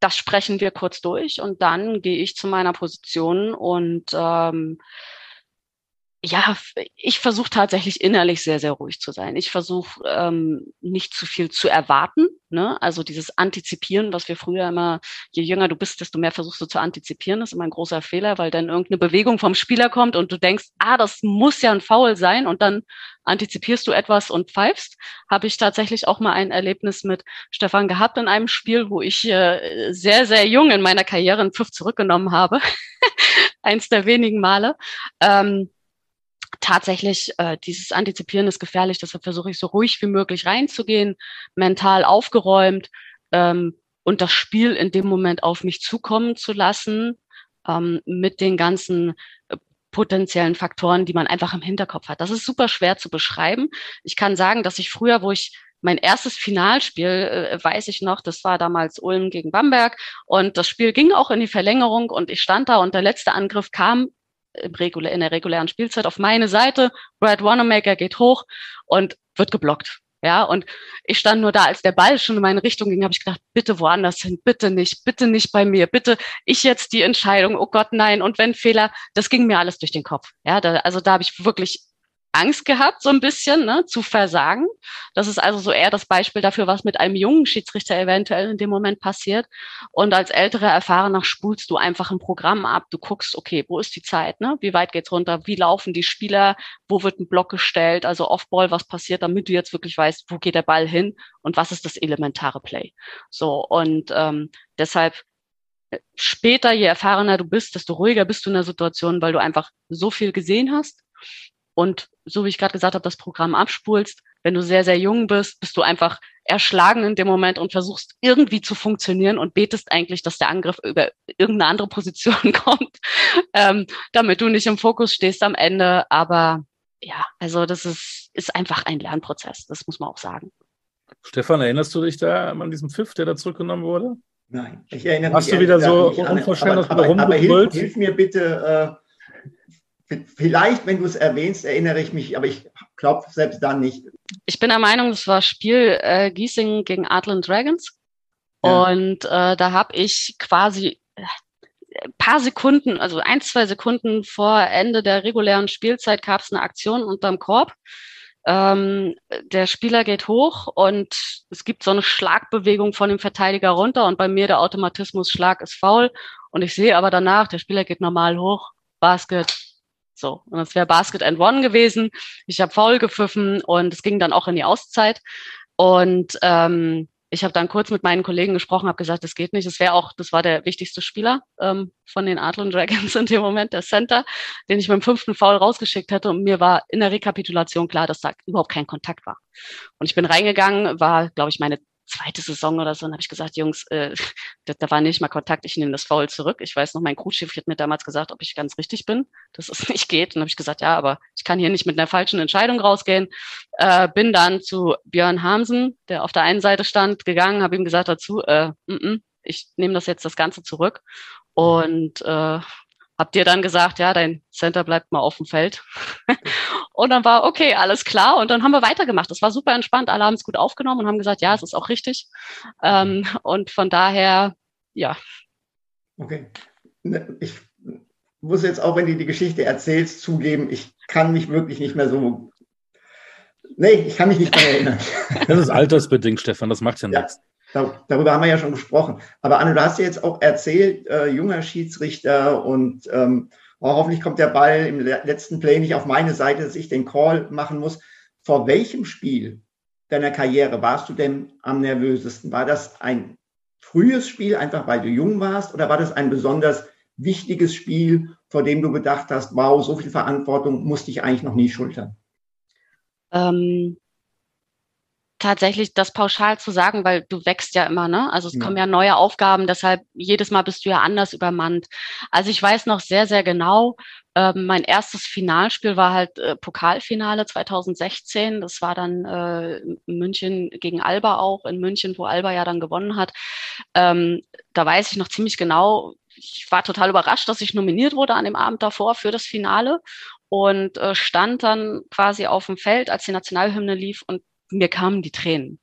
das sprechen wir kurz durch und dann gehe ich zu meiner Position und ähm, ja, ich versuche tatsächlich innerlich sehr, sehr ruhig zu sein. Ich versuche ähm, nicht zu viel zu erwarten. Ne? Also dieses Antizipieren, was wir früher immer, je jünger du bist, desto mehr versuchst du zu antizipieren, ist immer ein großer Fehler, weil dann irgendeine Bewegung vom Spieler kommt und du denkst, ah, das muss ja ein Foul sein und dann antizipierst du etwas und pfeifst. Habe ich tatsächlich auch mal ein Erlebnis mit Stefan gehabt in einem Spiel, wo ich äh, sehr, sehr jung in meiner Karriere einen Pfiff zurückgenommen habe. (laughs) Eins der wenigen Male. Ähm, tatsächlich äh, dieses Antizipieren ist gefährlich, deshalb versuche ich so ruhig wie möglich reinzugehen, mental aufgeräumt ähm, und das Spiel in dem Moment auf mich zukommen zu lassen ähm, mit den ganzen äh, potenziellen Faktoren, die man einfach im Hinterkopf hat. Das ist super schwer zu beschreiben. Ich kann sagen, dass ich früher, wo ich mein erstes Finalspiel, äh, weiß ich noch, das war damals Ulm gegen Bamberg und das Spiel ging auch in die Verlängerung und ich stand da und der letzte Angriff kam Regulär, in der regulären Spielzeit auf meine Seite. Brad Wanamaker geht hoch und wird geblockt. Ja, und ich stand nur da, als der Ball schon in meine Richtung ging, habe ich gedacht, bitte woanders hin, bitte nicht, bitte nicht bei mir, bitte ich jetzt die Entscheidung, oh Gott, nein, und wenn Fehler, das ging mir alles durch den Kopf. Ja, da, also da habe ich wirklich Angst gehabt, so ein bisschen, ne, zu versagen. Das ist also so eher das Beispiel dafür, was mit einem jungen Schiedsrichter eventuell in dem Moment passiert. Und als älterer Erfahrener spulst du einfach ein Programm ab. Du guckst, okay, wo ist die Zeit, ne? Wie weit geht's runter? Wie laufen die Spieler? Wo wird ein Block gestellt? Also Offball, was passiert, damit du jetzt wirklich weißt, wo geht der Ball hin und was ist das elementare Play? So, und ähm, deshalb äh, später, je erfahrener du bist, desto ruhiger bist du in der Situation, weil du einfach so viel gesehen hast und so wie ich gerade gesagt habe, das Programm abspulst. Wenn du sehr, sehr jung bist, bist du einfach erschlagen in dem Moment und versuchst irgendwie zu funktionieren und betest eigentlich, dass der Angriff über irgendeine andere Position (laughs) kommt, ähm, damit du nicht im Fokus stehst am Ende. Aber ja, also das ist, ist einfach ein Lernprozess, das muss man auch sagen. Stefan, erinnerst du dich da an diesen Pfiff, der da zurückgenommen wurde? Nein, ich erinnere Hast mich. Hast du wieder so aber, aber hilf, hilf, mir bitte, äh, Vielleicht, wenn du es erwähnst, erinnere ich mich, aber ich glaube selbst dann nicht. Ich bin der Meinung, das war Spiel äh, Giesing gegen Adland Dragons. Ja. Und äh, da habe ich quasi ein äh, paar Sekunden, also ein, zwei Sekunden vor Ende der regulären Spielzeit gab es eine Aktion unterm Korb. Ähm, der Spieler geht hoch und es gibt so eine Schlagbewegung von dem Verteidiger runter und bei mir der Automatismus Schlag ist faul und ich sehe aber danach, der Spieler geht normal hoch, Basket, so, und das wäre Basket and One gewesen. Ich habe faul gepfiffen und es ging dann auch in die Auszeit. Und ähm, ich habe dann kurz mit meinen Kollegen gesprochen, habe gesagt, das geht nicht. Das wäre auch, das war der wichtigste Spieler ähm, von den Adlon Dragons (laughs) in dem Moment, der Center, den ich mit dem fünften Foul rausgeschickt hätte. Und mir war in der Rekapitulation klar, dass da überhaupt kein Kontakt war. Und ich bin reingegangen, war, glaube ich, meine zweite Saison oder so, und habe ich gesagt, Jungs, äh, (laughs) da, da war nicht mal Kontakt, ich nehme das Foul zurück. Ich weiß noch, mein Crewschiff hat mir damals gesagt, ob ich ganz richtig bin, dass es (laughs) nicht geht. Und dann habe ich gesagt, ja, aber ich kann hier nicht mit einer falschen Entscheidung rausgehen. Äh, bin dann zu Björn Hamsen, der auf der einen Seite stand, gegangen, habe ihm gesagt dazu, äh, m -m, ich nehme das jetzt das Ganze zurück. Und äh, habt ihr dann gesagt, ja, dein Center bleibt mal auf dem Feld. (laughs) und dann war, okay, alles klar. Und dann haben wir weitergemacht. Das war super entspannt. Alle haben es gut aufgenommen und haben gesagt, ja, es ist auch richtig. Ähm, und von daher, ja. Okay. Ne, ich muss jetzt auch, wenn du die Geschichte erzählst, zugeben, ich kann mich wirklich nicht mehr so. Nee, ich kann mich nicht mehr erinnern. Das ist altersbedingt, Stefan, das macht ja, ja. nichts. Darüber haben wir ja schon gesprochen. Aber Anne, du hast ja jetzt auch erzählt, äh, junger Schiedsrichter und ähm, oh, hoffentlich kommt der Ball im letzten Play nicht auf meine Seite, dass ich den Call machen muss. Vor welchem Spiel deiner Karriere warst du denn am nervösesten? War das ein frühes Spiel, einfach weil du jung warst, oder war das ein besonders wichtiges Spiel, vor dem du gedacht hast, wow, so viel Verantwortung musste ich eigentlich noch nie schultern? Ähm, tatsächlich das pauschal zu sagen, weil du wächst ja immer, ne? Also es ja. kommen ja neue Aufgaben, deshalb jedes Mal bist du ja anders übermannt. Also ich weiß noch sehr, sehr genau, äh, mein erstes Finalspiel war halt äh, Pokalfinale 2016. Das war dann äh, München gegen Alba auch, in München, wo Alba ja dann gewonnen hat. Ähm, da weiß ich noch ziemlich genau, ich war total überrascht, dass ich nominiert wurde an dem Abend davor für das Finale und äh, stand dann quasi auf dem Feld, als die Nationalhymne lief und mir kamen die Tränen.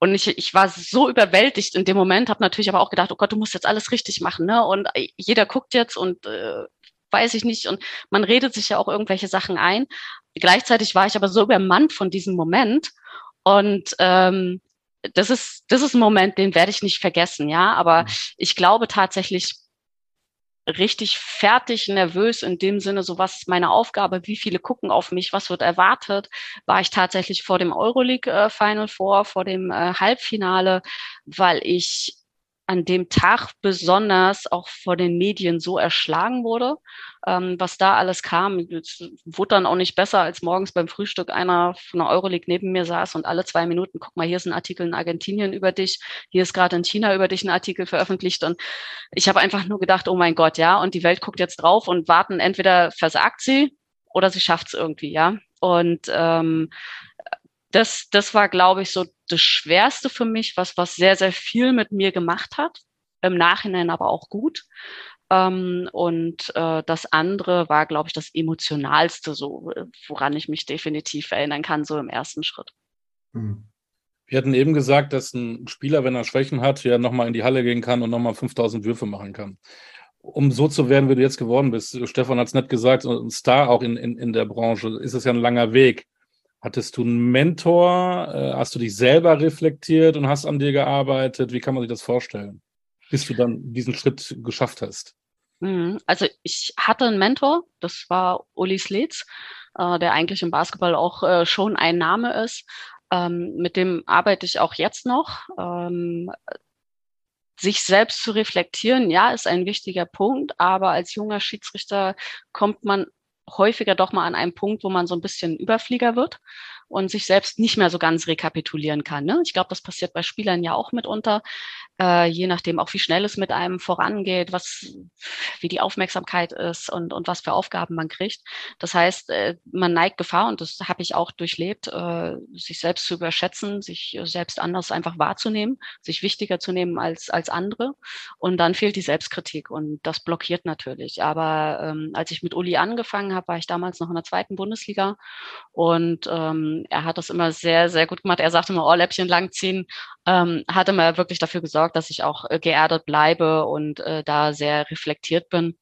Und ich, ich war so überwältigt in dem Moment, habe natürlich aber auch gedacht, oh Gott, du musst jetzt alles richtig machen, ne? Und jeder guckt jetzt und äh, weiß ich nicht. Und man redet sich ja auch irgendwelche Sachen ein. Gleichzeitig war ich aber so übermannt von diesem Moment. Und ähm, das ist, das ist ein Moment, den werde ich nicht vergessen, ja. Aber mhm. ich glaube tatsächlich, richtig fertig, nervös in dem Sinne, so was ist meine Aufgabe, wie viele gucken auf mich, was wird erwartet, war ich tatsächlich vor dem Euroleague äh, Final Four, vor dem äh, Halbfinale, weil ich an dem Tag besonders auch vor den Medien so erschlagen wurde, ähm, was da alles kam. Es wurde dann auch nicht besser, als morgens beim Frühstück einer von der Euroleague neben mir saß und alle zwei Minuten, guck mal, hier ist ein Artikel in Argentinien über dich, hier ist gerade in China über dich ein Artikel veröffentlicht und ich habe einfach nur gedacht, oh mein Gott, ja, und die Welt guckt jetzt drauf und warten, entweder versagt sie oder sie schafft es irgendwie, ja. Und ähm, das, das war, glaube ich, so das Schwerste für mich, was, was sehr, sehr viel mit mir gemacht hat. Im Nachhinein aber auch gut. Ähm, und äh, das andere war, glaube ich, das Emotionalste, so, woran ich mich definitiv erinnern kann, so im ersten Schritt. Mhm. Wir hatten eben gesagt, dass ein Spieler, wenn er Schwächen hat, ja nochmal in die Halle gehen kann und nochmal 5000 Würfe machen kann. Um so zu werden, wie du jetzt geworden bist, Stefan hat es nicht gesagt, ein Star auch in, in, in der Branche, ist es ja ein langer Weg. Hattest du einen Mentor? Äh, hast du dich selber reflektiert und hast an dir gearbeitet? Wie kann man sich das vorstellen, bis du dann diesen Schritt geschafft hast? Mhm. Also ich hatte einen Mentor, das war Uli Slitz, äh, der eigentlich im Basketball auch äh, schon ein Name ist. Ähm, mit dem arbeite ich auch jetzt noch. Ähm, sich selbst zu reflektieren, ja, ist ein wichtiger Punkt, aber als junger Schiedsrichter kommt man häufiger doch mal an einem Punkt, wo man so ein bisschen Überflieger wird und sich selbst nicht mehr so ganz rekapitulieren kann. Ne? Ich glaube, das passiert bei Spielern ja auch mitunter, äh, je nachdem auch, wie schnell es mit einem vorangeht, was, wie die Aufmerksamkeit ist und, und was für Aufgaben man kriegt. Das heißt, äh, man neigt Gefahr, und das habe ich auch durchlebt, äh, sich selbst zu überschätzen, sich selbst anders einfach wahrzunehmen, sich wichtiger zu nehmen als, als andere. Und dann fehlt die Selbstkritik und das blockiert natürlich. Aber ähm, als ich mit Uli angefangen habe, war ich damals noch in der zweiten Bundesliga und ähm, er hat das immer sehr, sehr gut gemacht. Er sagte immer Ohrläppchen langziehen, ähm, hat immer wirklich dafür gesorgt, dass ich auch äh, geerdet bleibe und äh, da sehr reflektiert bin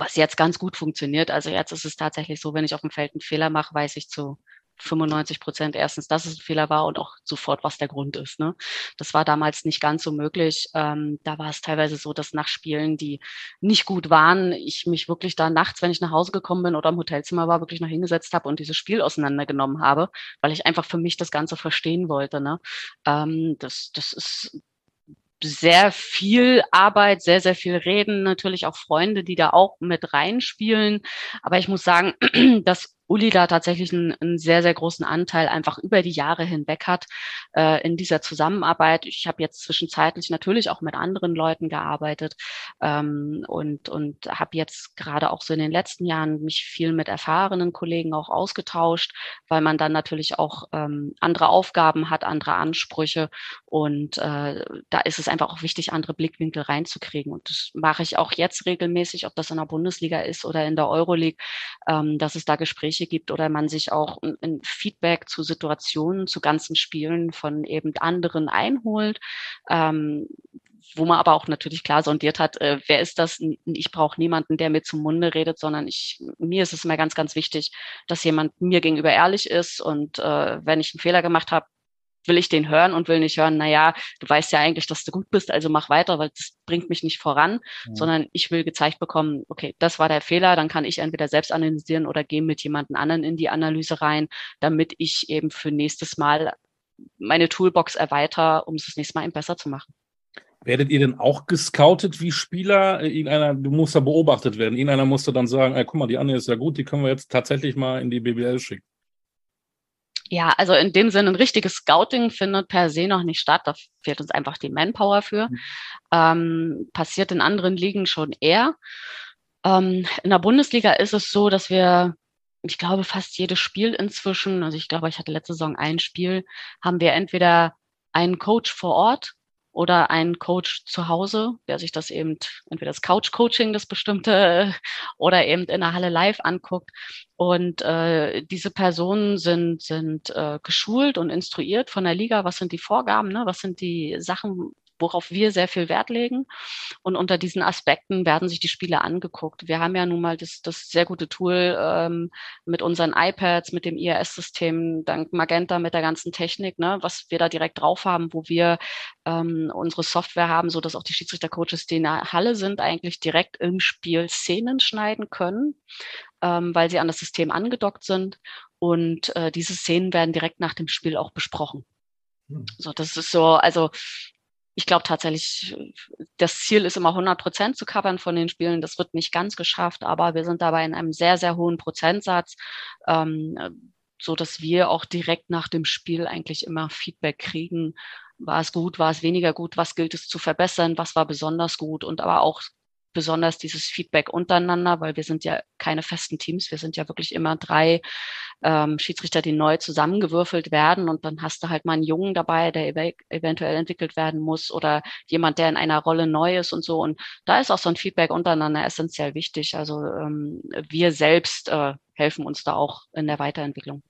was jetzt ganz gut funktioniert. Also jetzt ist es tatsächlich so, wenn ich auf dem Feld einen Fehler mache, weiß ich zu 95 Prozent erstens, dass es ein Fehler war und auch sofort, was der Grund ist. Ne? Das war damals nicht ganz so möglich. Ähm, da war es teilweise so, dass nach Spielen, die nicht gut waren, ich mich wirklich da nachts, wenn ich nach Hause gekommen bin oder im Hotelzimmer war, wirklich noch hingesetzt habe und dieses Spiel auseinandergenommen habe, weil ich einfach für mich das Ganze verstehen wollte. Ne? Ähm, das, das ist sehr viel Arbeit, sehr, sehr viel Reden, natürlich auch Freunde, die da auch mit reinspielen. Aber ich muss sagen, (clears throat) dass Uli da tatsächlich einen, einen, sehr, sehr großen Anteil einfach über die Jahre hinweg hat äh, in dieser Zusammenarbeit. Ich habe jetzt zwischenzeitlich natürlich auch mit anderen Leuten gearbeitet ähm, und, und habe jetzt gerade auch so in den letzten Jahren mich viel mit erfahrenen Kollegen auch ausgetauscht, weil man dann natürlich auch ähm, andere Aufgaben hat, andere Ansprüche und äh, da ist es einfach auch wichtig, andere Blickwinkel reinzukriegen. Und das mache ich auch jetzt regelmäßig, ob das in der Bundesliga ist oder in der Euroleague, ähm, dass es da Gespräche gibt oder man sich auch ein Feedback zu Situationen, zu ganzen Spielen von eben anderen einholt. Ähm, wo man aber auch natürlich klar sondiert hat, äh, wer ist das? Ich brauche niemanden, der mir zum Munde redet, sondern ich, mir ist es immer ganz, ganz wichtig, dass jemand mir gegenüber ehrlich ist und äh, wenn ich einen Fehler gemacht habe, will ich den hören und will nicht hören, na ja, du weißt ja eigentlich, dass du gut bist, also mach weiter, weil das bringt mich nicht voran, ja. sondern ich will gezeigt bekommen, okay, das war der Fehler, dann kann ich entweder selbst analysieren oder gehe mit jemandem anderen in die Analyse rein, damit ich eben für nächstes Mal meine Toolbox erweitere, um es das nächste Mal eben besser zu machen. Werdet ihr denn auch gescoutet wie Spieler? Irgendeiner, du musst da beobachtet werden. Irgendeiner musste dann sagen, ey, guck mal, die Anne ist ja gut, die können wir jetzt tatsächlich mal in die BBL schicken. Ja, also in dem Sinne ein richtiges Scouting findet per se noch nicht statt. Da fehlt uns einfach die Manpower für. Mhm. Ähm, passiert in anderen Ligen schon eher. Ähm, in der Bundesliga ist es so, dass wir, ich glaube, fast jedes Spiel inzwischen, also ich glaube, ich hatte letzte Saison ein Spiel, haben wir entweder einen Coach vor Ort oder ein Coach zu Hause, der sich das eben entweder das Couch-Coaching, das bestimmte, (laughs) oder eben in der Halle live anguckt. Und äh, diese Personen sind, sind äh, geschult und instruiert von der Liga. Was sind die Vorgaben? Ne? Was sind die Sachen, worauf wir sehr viel Wert legen. Und unter diesen Aspekten werden sich die Spiele angeguckt. Wir haben ja nun mal das, das sehr gute Tool ähm, mit unseren iPads, mit dem IRS-System, dank Magenta, mit der ganzen Technik, ne, was wir da direkt drauf haben, wo wir ähm, unsere Software haben, so dass auch die Schiedsrichter-Coaches, die in der Halle sind, eigentlich direkt im Spiel Szenen schneiden können, ähm, weil sie an das System angedockt sind. Und äh, diese Szenen werden direkt nach dem Spiel auch besprochen. Hm. So, das ist so, also ich glaube tatsächlich, das Ziel ist immer 100 Prozent zu covern von den Spielen. Das wird nicht ganz geschafft, aber wir sind dabei in einem sehr, sehr hohen Prozentsatz, ähm, so dass wir auch direkt nach dem Spiel eigentlich immer Feedback kriegen. War es gut, war es weniger gut, was gilt es zu verbessern, was war besonders gut und aber auch besonders dieses Feedback untereinander, weil wir sind ja keine festen Teams, wir sind ja wirklich immer drei ähm, Schiedsrichter, die neu zusammengewürfelt werden und dann hast du halt mal einen Jungen dabei, der ev eventuell entwickelt werden muss oder jemand, der in einer Rolle neu ist und so und da ist auch so ein Feedback untereinander essentiell wichtig. Also ähm, wir selbst äh, helfen uns da auch in der Weiterentwicklung.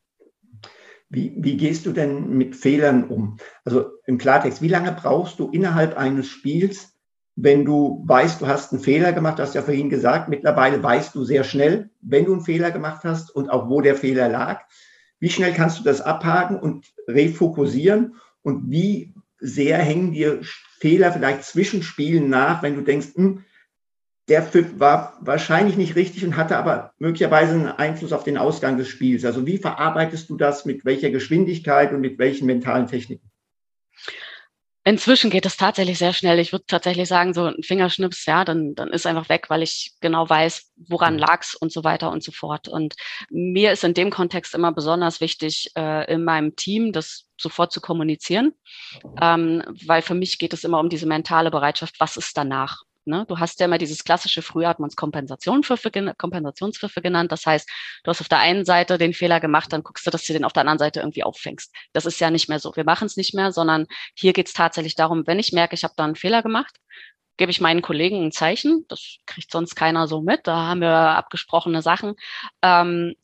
Wie, wie gehst du denn mit Fehlern um? Also im Klartext, wie lange brauchst du innerhalb eines Spiels, wenn du weißt, du hast einen Fehler gemacht, hast ja vorhin gesagt, mittlerweile weißt du sehr schnell, wenn du einen Fehler gemacht hast und auch wo der Fehler lag. Wie schnell kannst du das abhaken und refokussieren und wie sehr hängen dir Fehler vielleicht zwischen Spielen nach, wenn du denkst, hm, der Pfiff war wahrscheinlich nicht richtig und hatte aber möglicherweise einen Einfluss auf den Ausgang des Spiels. Also wie verarbeitest du das, mit welcher Geschwindigkeit und mit welchen mentalen Techniken? Inzwischen geht es tatsächlich sehr schnell. Ich würde tatsächlich sagen, so ein Fingerschnips, ja, dann, dann ist einfach weg, weil ich genau weiß, woran mhm. lag's und so weiter und so fort. Und mir ist in dem Kontext immer besonders wichtig, äh, in meinem Team das sofort zu kommunizieren, ähm, weil für mich geht es immer um diese mentale Bereitschaft, was ist danach? Ne? Du hast ja immer dieses klassische, früher hat man es Kompensationspfiffe, Kompensationspfiffe genannt. Das heißt, du hast auf der einen Seite den Fehler gemacht, dann guckst du, dass du den auf der anderen Seite irgendwie auffängst. Das ist ja nicht mehr so. Wir machen es nicht mehr, sondern hier geht es tatsächlich darum, wenn ich merke, ich habe da einen Fehler gemacht, gebe ich meinen Kollegen ein Zeichen. Das kriegt sonst keiner so mit. Da haben wir abgesprochene Sachen. Ähm,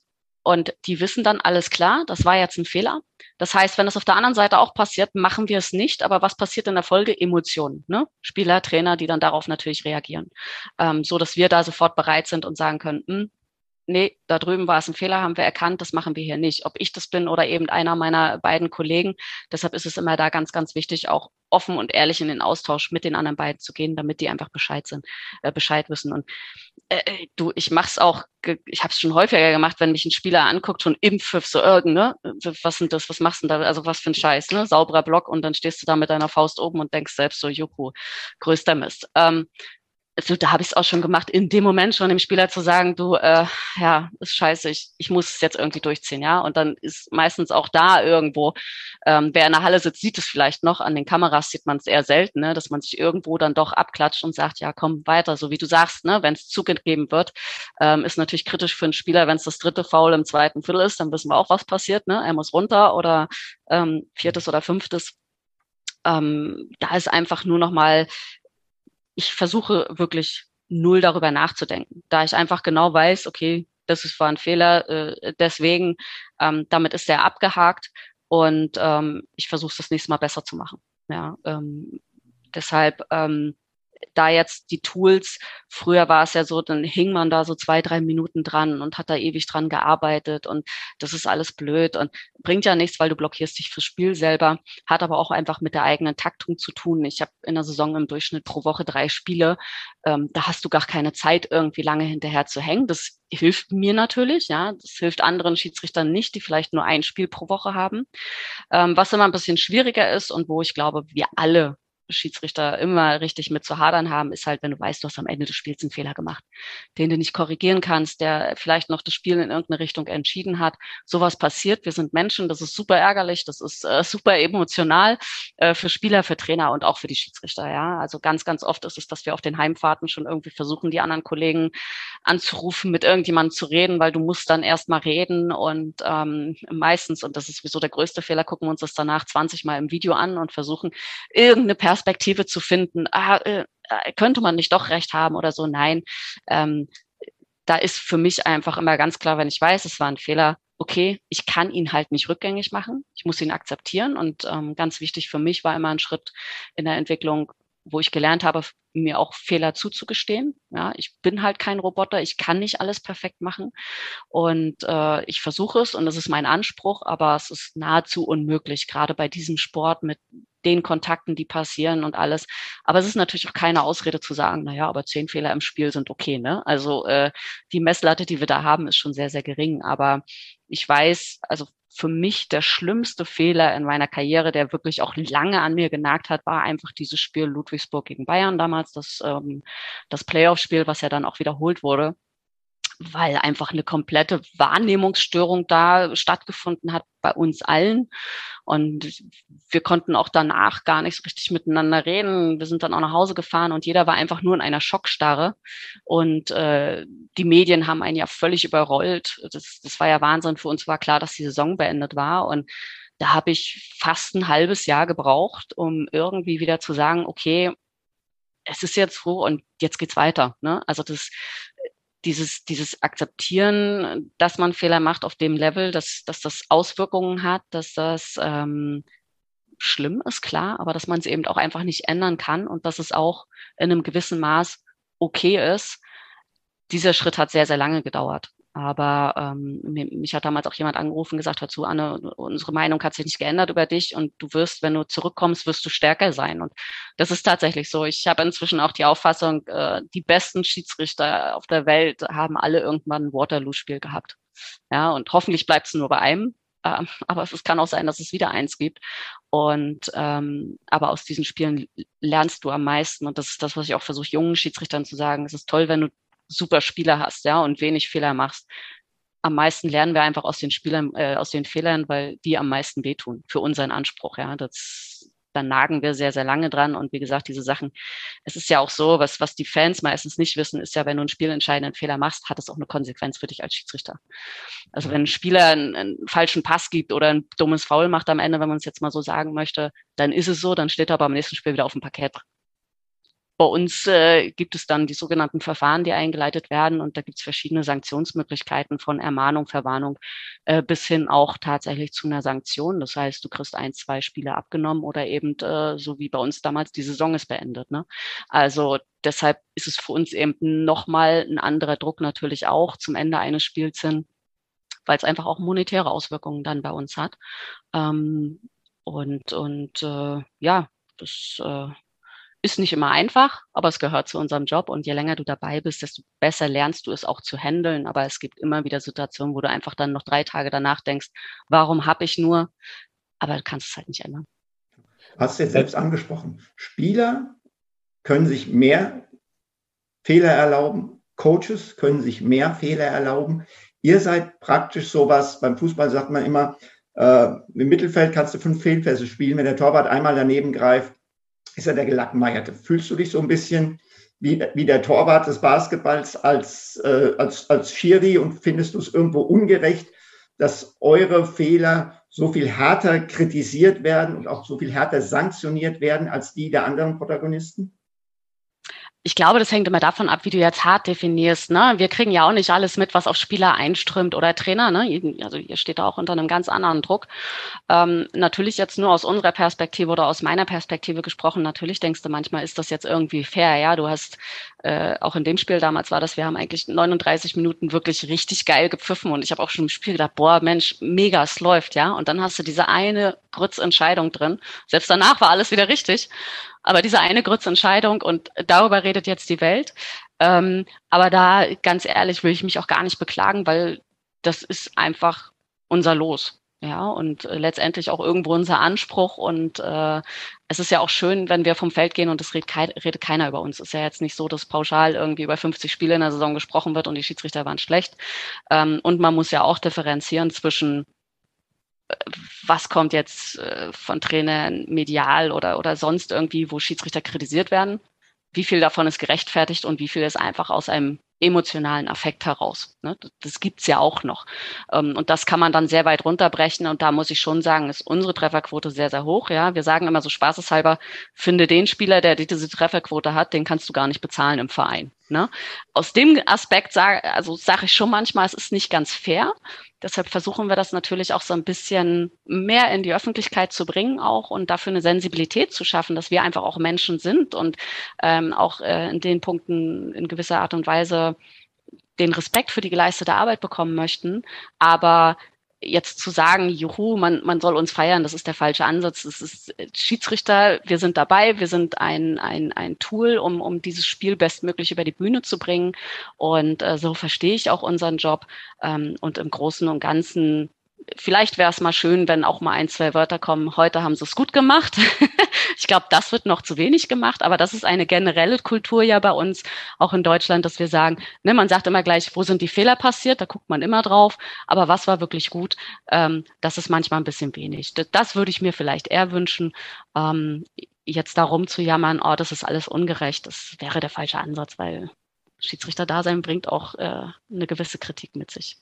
und die wissen dann, alles klar, das war jetzt ein Fehler. Das heißt, wenn es auf der anderen Seite auch passiert, machen wir es nicht. Aber was passiert in der Folge? Emotionen. Ne? Spieler, Trainer, die dann darauf natürlich reagieren. Ähm, so dass wir da sofort bereit sind und sagen können, hm, nee, da drüben war es ein Fehler, haben wir erkannt, das machen wir hier nicht. Ob ich das bin oder eben einer meiner beiden Kollegen. Deshalb ist es immer da ganz, ganz wichtig, auch offen und ehrlich in den Austausch mit den anderen beiden zu gehen, damit die einfach Bescheid sind, äh, Bescheid wissen. Und äh, äh du, ich mach's auch, ich habe es schon häufiger gemacht, wenn mich ein Spieler anguckt, schon im Pfiff so irgend, ne? Was sind das, was machst du da? Also was für ein Scheiß, ne? Sauberer Block und dann stehst du da mit deiner Faust oben und denkst selbst so, juhu, größter Mist. Ähm, also da habe ich es auch schon gemacht, in dem Moment schon dem Spieler zu sagen, du, äh, ja, ist scheiße, ich, ich muss es jetzt irgendwie durchziehen, ja. Und dann ist meistens auch da irgendwo, ähm, wer in der Halle sitzt, sieht es vielleicht noch, an den Kameras sieht man es eher selten, ne, dass man sich irgendwo dann doch abklatscht und sagt, ja, komm weiter, so wie du sagst, ne, wenn es zugegeben wird, ähm, ist natürlich kritisch für einen Spieler, wenn es das dritte Foul im zweiten Viertel ist, dann wissen wir auch, was passiert, ne? Er muss runter oder ähm, viertes oder fünftes. Ähm, da ist einfach nur noch mal ich versuche wirklich null darüber nachzudenken, da ich einfach genau weiß, okay, das ist war ein Fehler, äh, deswegen, ähm, damit ist der abgehakt und ähm, ich versuche es das nächste Mal besser zu machen. Ja, ähm, deshalb ähm, da jetzt die Tools, früher war es ja so, dann hing man da so zwei, drei Minuten dran und hat da ewig dran gearbeitet und das ist alles blöd und bringt ja nichts, weil du blockierst dich fürs Spiel selber, hat aber auch einfach mit der eigenen Taktung zu tun. Ich habe in der Saison im Durchschnitt pro Woche drei Spiele, ähm, da hast du gar keine Zeit, irgendwie lange hinterher zu hängen. Das hilft mir natürlich, ja, das hilft anderen Schiedsrichtern nicht, die vielleicht nur ein Spiel pro Woche haben. Ähm, was immer ein bisschen schwieriger ist und wo ich glaube, wir alle Schiedsrichter immer richtig mit zu hadern haben, ist halt, wenn du weißt, du hast am Ende des Spiels einen Fehler gemacht, den du nicht korrigieren kannst, der vielleicht noch das Spiel in irgendeine Richtung entschieden hat. Sowas passiert. Wir sind Menschen, das ist super ärgerlich, das ist äh, super emotional äh, für Spieler, für Trainer und auch für die Schiedsrichter. Ja, also ganz, ganz oft ist es, dass wir auf den Heimfahrten schon irgendwie versuchen, die anderen Kollegen anzurufen, mit irgendjemandem zu reden, weil du musst dann erstmal reden und ähm, meistens, und das ist sowieso der größte Fehler, gucken wir uns das danach 20 Mal im Video an und versuchen, irgendeine Person Perspektive zu finden, ah, äh, äh, könnte man nicht doch recht haben oder so. Nein, ähm, da ist für mich einfach immer ganz klar, wenn ich weiß, es war ein Fehler, okay, ich kann ihn halt nicht rückgängig machen. Ich muss ihn akzeptieren. Und ähm, ganz wichtig für mich war immer ein Schritt in der Entwicklung, wo ich gelernt habe, mir auch Fehler zuzugestehen. Ja, ich bin halt kein Roboter, ich kann nicht alles perfekt machen und äh, ich versuche es und das ist mein Anspruch, aber es ist nahezu unmöglich, gerade bei diesem Sport mit den Kontakten, die passieren und alles. Aber es ist natürlich auch keine Ausrede zu sagen, naja, aber zehn Fehler im Spiel sind okay. Ne? Also äh, die Messlatte, die wir da haben, ist schon sehr, sehr gering. Aber ich weiß, also für mich der schlimmste Fehler in meiner Karriere, der wirklich auch lange an mir genagt hat, war einfach dieses Spiel Ludwigsburg gegen Bayern damals, das, ähm, das Playoff-Spiel, was ja dann auch wiederholt wurde weil einfach eine komplette Wahrnehmungsstörung da stattgefunden hat bei uns allen. Und wir konnten auch danach gar nicht so richtig miteinander reden. Wir sind dann auch nach Hause gefahren und jeder war einfach nur in einer Schockstarre. Und äh, die Medien haben einen ja völlig überrollt. Das, das war ja Wahnsinn. Für uns war klar, dass die Saison beendet war. Und da habe ich fast ein halbes Jahr gebraucht, um irgendwie wieder zu sagen, okay, es ist jetzt so und jetzt geht's weiter. Ne? Also das dieses, dieses Akzeptieren, dass man Fehler macht auf dem Level, dass, dass das Auswirkungen hat, dass das ähm, schlimm ist, klar, aber dass man es eben auch einfach nicht ändern kann und dass es auch in einem gewissen Maß okay ist. Dieser Schritt hat sehr, sehr lange gedauert. Aber ähm, mich hat damals auch jemand angerufen und gesagt, hör zu, Anne, unsere Meinung hat sich nicht geändert über dich und du wirst, wenn du zurückkommst, wirst du stärker sein. Und das ist tatsächlich so. Ich habe inzwischen auch die Auffassung, äh, die besten Schiedsrichter auf der Welt haben alle irgendwann ein Waterloo-Spiel gehabt. Ja, und hoffentlich bleibt es nur bei einem. Äh, (laughs) aber es kann auch sein, dass es wieder eins gibt. Und ähm, aber aus diesen Spielen lernst du am meisten. Und das ist das, was ich auch versuche, jungen Schiedsrichtern zu sagen. Es ist toll, wenn du super Spieler hast, ja, und wenig Fehler machst. Am meisten lernen wir einfach aus den Spielern, äh, aus den Fehlern, weil die am meisten wehtun für unseren Anspruch, ja. Das, da nagen wir sehr, sehr lange dran. Und wie gesagt, diese Sachen, es ist ja auch so, was, was die Fans meistens nicht wissen, ist ja, wenn du einen spielentscheidenden Fehler machst, hat es auch eine Konsequenz für dich als Schiedsrichter. Also wenn ein Spieler einen, einen falschen Pass gibt oder ein dummes Foul macht am Ende, wenn man es jetzt mal so sagen möchte, dann ist es so, dann steht er aber am nächsten Spiel wieder auf dem Parkett bei uns äh, gibt es dann die sogenannten Verfahren, die eingeleitet werden und da gibt es verschiedene Sanktionsmöglichkeiten von Ermahnung, Verwarnung äh, bis hin auch tatsächlich zu einer Sanktion. Das heißt, du kriegst ein, zwei Spiele abgenommen oder eben äh, so wie bei uns damals die Saison ist beendet. Ne? Also deshalb ist es für uns eben nochmal ein anderer Druck natürlich auch zum Ende eines Spiels hin, weil es einfach auch monetäre Auswirkungen dann bei uns hat. Ähm, und und äh, ja, das äh, ist nicht immer einfach, aber es gehört zu unserem Job und je länger du dabei bist, desto besser lernst du es auch zu handeln. Aber es gibt immer wieder Situationen, wo du einfach dann noch drei Tage danach denkst, warum habe ich nur, aber du kannst es halt nicht ändern. Du hast es jetzt selbst angesprochen. Spieler können sich mehr Fehler erlauben. Coaches können sich mehr Fehler erlauben. Ihr seid praktisch sowas, beim Fußball sagt man immer, äh, im Mittelfeld kannst du fünf Fehlpässe spielen. Wenn der Torwart einmal daneben greift, ist er der Gelackmeierte. Fühlst du dich so ein bisschen wie, wie der Torwart des Basketballs als, äh, als, als Schiri und findest du es irgendwo ungerecht, dass eure Fehler so viel härter kritisiert werden und auch so viel härter sanktioniert werden als die der anderen Protagonisten? Ich glaube, das hängt immer davon ab, wie du jetzt hart definierst. Ne? Wir kriegen ja auch nicht alles mit, was auf Spieler einströmt oder Trainer. Ne? Also ihr steht da auch unter einem ganz anderen Druck. Ähm, natürlich jetzt nur aus unserer Perspektive oder aus meiner Perspektive gesprochen. Natürlich denkst du manchmal, ist das jetzt irgendwie fair? Ja, du hast äh, auch in dem Spiel damals war das, wir haben eigentlich 39 Minuten wirklich richtig geil gepfiffen und ich habe auch schon im Spiel gedacht, boah, Mensch, mega, es läuft, ja. Und dann hast du diese eine Grützentscheidung drin. Selbst danach war alles wieder richtig. Aber diese eine Grützentscheidung und darüber redet jetzt die Welt. Ähm, aber da, ganz ehrlich, will ich mich auch gar nicht beklagen, weil das ist einfach unser Los. Ja, und äh, letztendlich auch irgendwo unser Anspruch. Und äh, es ist ja auch schön, wenn wir vom Feld gehen und es redet, kein, redet keiner über uns. Es ist ja jetzt nicht so, dass pauschal irgendwie über 50 Spiele in der Saison gesprochen wird und die Schiedsrichter waren schlecht. Ähm, und man muss ja auch differenzieren zwischen was kommt jetzt äh, von Trainern medial oder, oder sonst irgendwie, wo Schiedsrichter kritisiert werden? Wie viel davon ist gerechtfertigt und wie viel ist einfach aus einem emotionalen Affekt heraus. Ne? Das gibt's ja auch noch. Ähm, und das kann man dann sehr weit runterbrechen. Und da muss ich schon sagen, ist unsere Trefferquote sehr, sehr hoch. Ja, Wir sagen immer so spaßeshalber, finde den Spieler, der diese Trefferquote hat, den kannst du gar nicht bezahlen im Verein. Ne? Aus dem Aspekt sage also sag ich schon manchmal, es ist nicht ganz fair. Deshalb versuchen wir das natürlich auch so ein bisschen mehr in die Öffentlichkeit zu bringen auch und dafür eine Sensibilität zu schaffen, dass wir einfach auch Menschen sind und ähm, auch äh, in den Punkten in gewisser Art und Weise den Respekt für die geleistete Arbeit bekommen möchten, aber jetzt zu sagen, juhu, man, man soll uns feiern, das ist der falsche Ansatz. Es ist äh, Schiedsrichter, wir sind dabei, wir sind ein, ein, ein Tool, um, um dieses Spiel bestmöglich über die Bühne zu bringen. Und äh, so verstehe ich auch unseren Job. Ähm, und im Großen und Ganzen vielleicht wäre es mal schön, wenn auch mal ein, zwei Wörter kommen, heute haben sie es gut gemacht. (laughs) ich glaube, das wird noch zu wenig gemacht, aber das ist eine generelle Kultur ja bei uns, auch in Deutschland, dass wir sagen, ne, man sagt immer gleich, wo sind die Fehler passiert, da guckt man immer drauf, aber was war wirklich gut, ähm, das ist manchmal ein bisschen wenig. Das, das würde ich mir vielleicht eher wünschen. Ähm, jetzt darum zu jammern, oh, das ist alles ungerecht, das wäre der falsche Ansatz, weil Schiedsrichter-Dasein bringt auch äh, eine gewisse Kritik mit sich.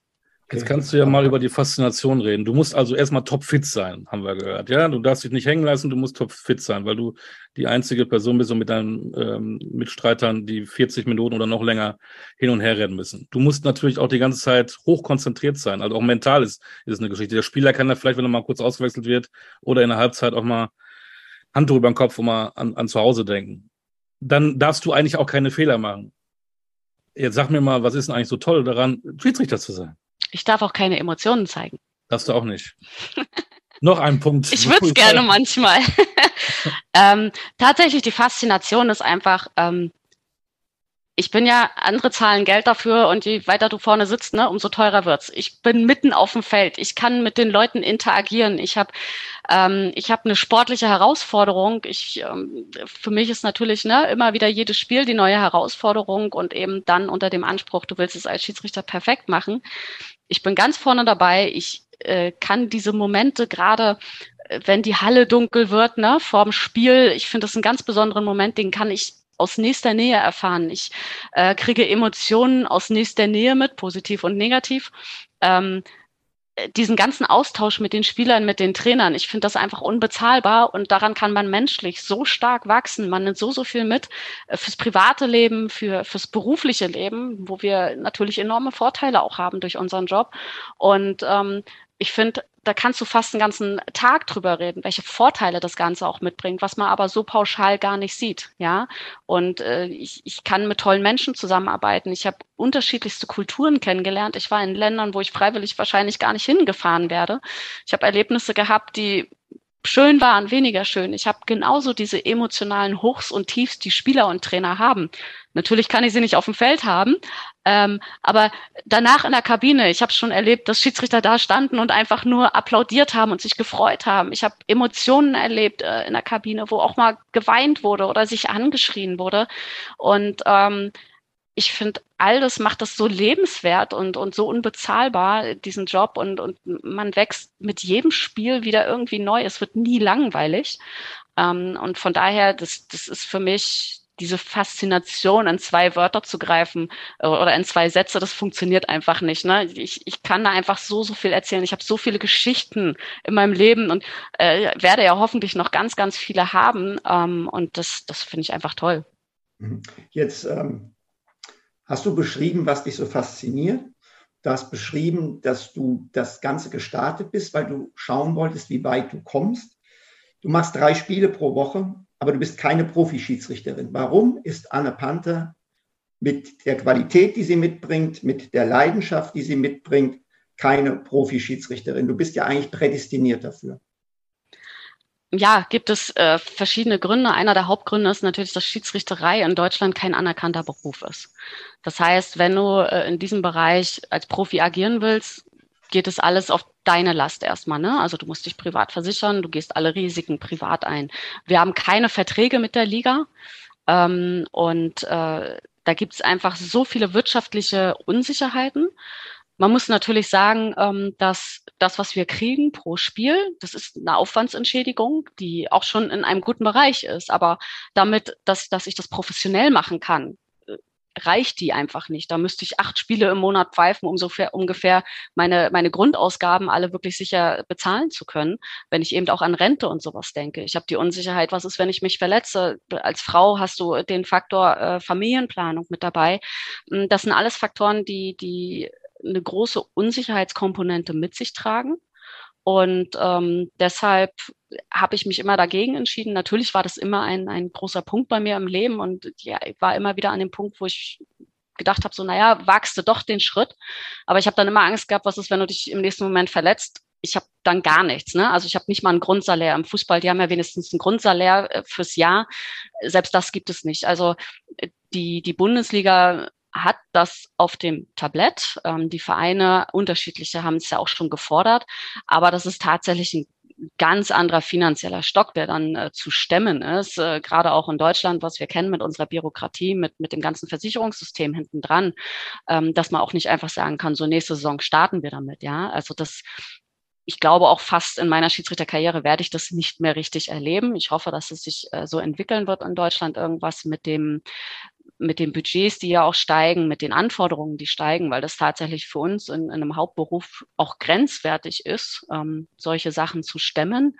Jetzt kannst du ja mal über die Faszination reden. Du musst also erstmal topfit sein, haben wir gehört. Ja, du darfst dich nicht hängen lassen, du musst topfit sein, weil du die einzige Person bist und mit deinen ähm, Mitstreitern, die 40 Minuten oder noch länger hin und her rennen müssen. Du musst natürlich auch die ganze Zeit hochkonzentriert sein. Also auch mental ist, ist es eine Geschichte. Der Spieler kann ja vielleicht, wenn er mal kurz ausgewechselt wird oder in der Halbzeit auch mal Handtuch über den Kopf und mal an, an zu Hause denken. Dann darfst du eigentlich auch keine Fehler machen. Jetzt sag mir mal, was ist denn eigentlich so toll daran, Schiedsrichter zu sein? Ich darf auch keine Emotionen zeigen. Darfst du auch nicht. (laughs) Noch ein Punkt. Ich würde es gerne manchmal. (laughs) ähm, tatsächlich, die Faszination ist einfach, ähm, ich bin ja, andere zahlen Geld dafür und je weiter du vorne sitzt, ne, umso teurer wird's. Ich bin mitten auf dem Feld. Ich kann mit den Leuten interagieren. Ich habe ähm, ich hab eine sportliche Herausforderung. Ich, ähm, für mich ist natürlich ne, immer wieder jedes Spiel die neue Herausforderung und eben dann unter dem Anspruch, du willst es als Schiedsrichter perfekt machen ich bin ganz vorne dabei. Ich äh, kann diese Momente gerade, äh, wenn die Halle dunkel wird, ne, vorm Spiel, ich finde das einen ganz besonderen Moment, den kann ich aus nächster Nähe erfahren. Ich äh, kriege Emotionen aus nächster Nähe mit, positiv und negativ. Ähm, diesen ganzen Austausch mit den Spielern, mit den Trainern, ich finde das einfach unbezahlbar und daran kann man menschlich so stark wachsen. Man nimmt so, so viel mit äh, fürs private Leben, für, fürs berufliche Leben, wo wir natürlich enorme Vorteile auch haben durch unseren Job. Und ähm, ich finde, da kannst du fast einen ganzen Tag drüber reden, welche Vorteile das Ganze auch mitbringt, was man aber so pauschal gar nicht sieht, ja. Und äh, ich, ich kann mit tollen Menschen zusammenarbeiten. Ich habe unterschiedlichste Kulturen kennengelernt. Ich war in Ländern, wo ich freiwillig wahrscheinlich gar nicht hingefahren werde. Ich habe Erlebnisse gehabt, die schön waren, weniger schön. Ich habe genauso diese emotionalen Hochs und Tiefs, die Spieler und Trainer haben. Natürlich kann ich sie nicht auf dem Feld haben, ähm, aber danach in der Kabine, ich habe schon erlebt, dass Schiedsrichter da standen und einfach nur applaudiert haben und sich gefreut haben. Ich habe Emotionen erlebt äh, in der Kabine, wo auch mal geweint wurde oder sich angeschrien wurde. Und ähm, ich finde, all das macht das so lebenswert und, und so unbezahlbar, diesen Job. Und, und man wächst mit jedem Spiel wieder irgendwie neu. Es wird nie langweilig. Ähm, und von daher, das, das ist für mich diese Faszination in zwei Wörter zu greifen äh, oder in zwei Sätze, das funktioniert einfach nicht. Ne? Ich, ich kann da einfach so, so viel erzählen. Ich habe so viele Geschichten in meinem Leben und äh, werde ja hoffentlich noch ganz, ganz viele haben. Ähm, und das, das finde ich einfach toll. Mhm. Jetzt ähm, hast du beschrieben, was dich so fasziniert. Du hast beschrieben, dass du das Ganze gestartet bist, weil du schauen wolltest, wie weit du kommst. Du machst drei Spiele pro Woche aber du bist keine Profischiedsrichterin. Warum ist Anne Panther mit der Qualität, die sie mitbringt, mit der Leidenschaft, die sie mitbringt, keine Profischiedsrichterin? Du bist ja eigentlich prädestiniert dafür. Ja, gibt es äh, verschiedene Gründe. Einer der Hauptgründe ist natürlich, dass Schiedsrichterei in Deutschland kein anerkannter Beruf ist. Das heißt, wenn du äh, in diesem Bereich als Profi agieren willst, geht es alles auf deine Last erstmal. Ne? Also du musst dich privat versichern, du gehst alle Risiken privat ein. Wir haben keine Verträge mit der Liga ähm, und äh, da gibt es einfach so viele wirtschaftliche Unsicherheiten. Man muss natürlich sagen, ähm, dass das, was wir kriegen pro Spiel, das ist eine Aufwandsentschädigung, die auch schon in einem guten Bereich ist. Aber damit, dass, dass ich das professionell machen kann, reicht die einfach nicht. Da müsste ich acht Spiele im Monat pfeifen, um so ungefähr meine, meine Grundausgaben alle wirklich sicher bezahlen zu können, wenn ich eben auch an Rente und sowas denke. Ich habe die Unsicherheit, was ist, wenn ich mich verletze? Als Frau hast du den Faktor äh, Familienplanung mit dabei. Hm, das sind alles Faktoren, die, die eine große Unsicherheitskomponente mit sich tragen. Und ähm, deshalb habe ich mich immer dagegen entschieden. Natürlich war das immer ein, ein großer Punkt bei mir im Leben und ja, ich war immer wieder an dem Punkt, wo ich gedacht habe, so, naja, wagst du doch den Schritt. Aber ich habe dann immer Angst gehabt, was ist, wenn du dich im nächsten Moment verletzt? Ich habe dann gar nichts. Ne? Also ich habe nicht mal ein Grundsalär im Fußball. Die haben ja wenigstens ein Grundsalär äh, fürs Jahr. Selbst das gibt es nicht. Also äh, die, die Bundesliga hat das auf dem Tablett. Ähm, die Vereine, unterschiedliche, haben es ja auch schon gefordert. Aber das ist tatsächlich ein ganz anderer finanzieller Stock, der dann äh, zu stemmen ist, äh, gerade auch in Deutschland, was wir kennen mit unserer Bürokratie, mit, mit dem ganzen Versicherungssystem hinten dran, ähm, dass man auch nicht einfach sagen kann, so nächste Saison starten wir damit, ja. Also das, ich glaube auch fast in meiner Schiedsrichterkarriere werde ich das nicht mehr richtig erleben. Ich hoffe, dass es sich äh, so entwickeln wird in Deutschland irgendwas mit dem mit den Budgets, die ja auch steigen, mit den Anforderungen, die steigen, weil das tatsächlich für uns in, in einem Hauptberuf auch grenzwertig ist, ähm, solche Sachen zu stemmen.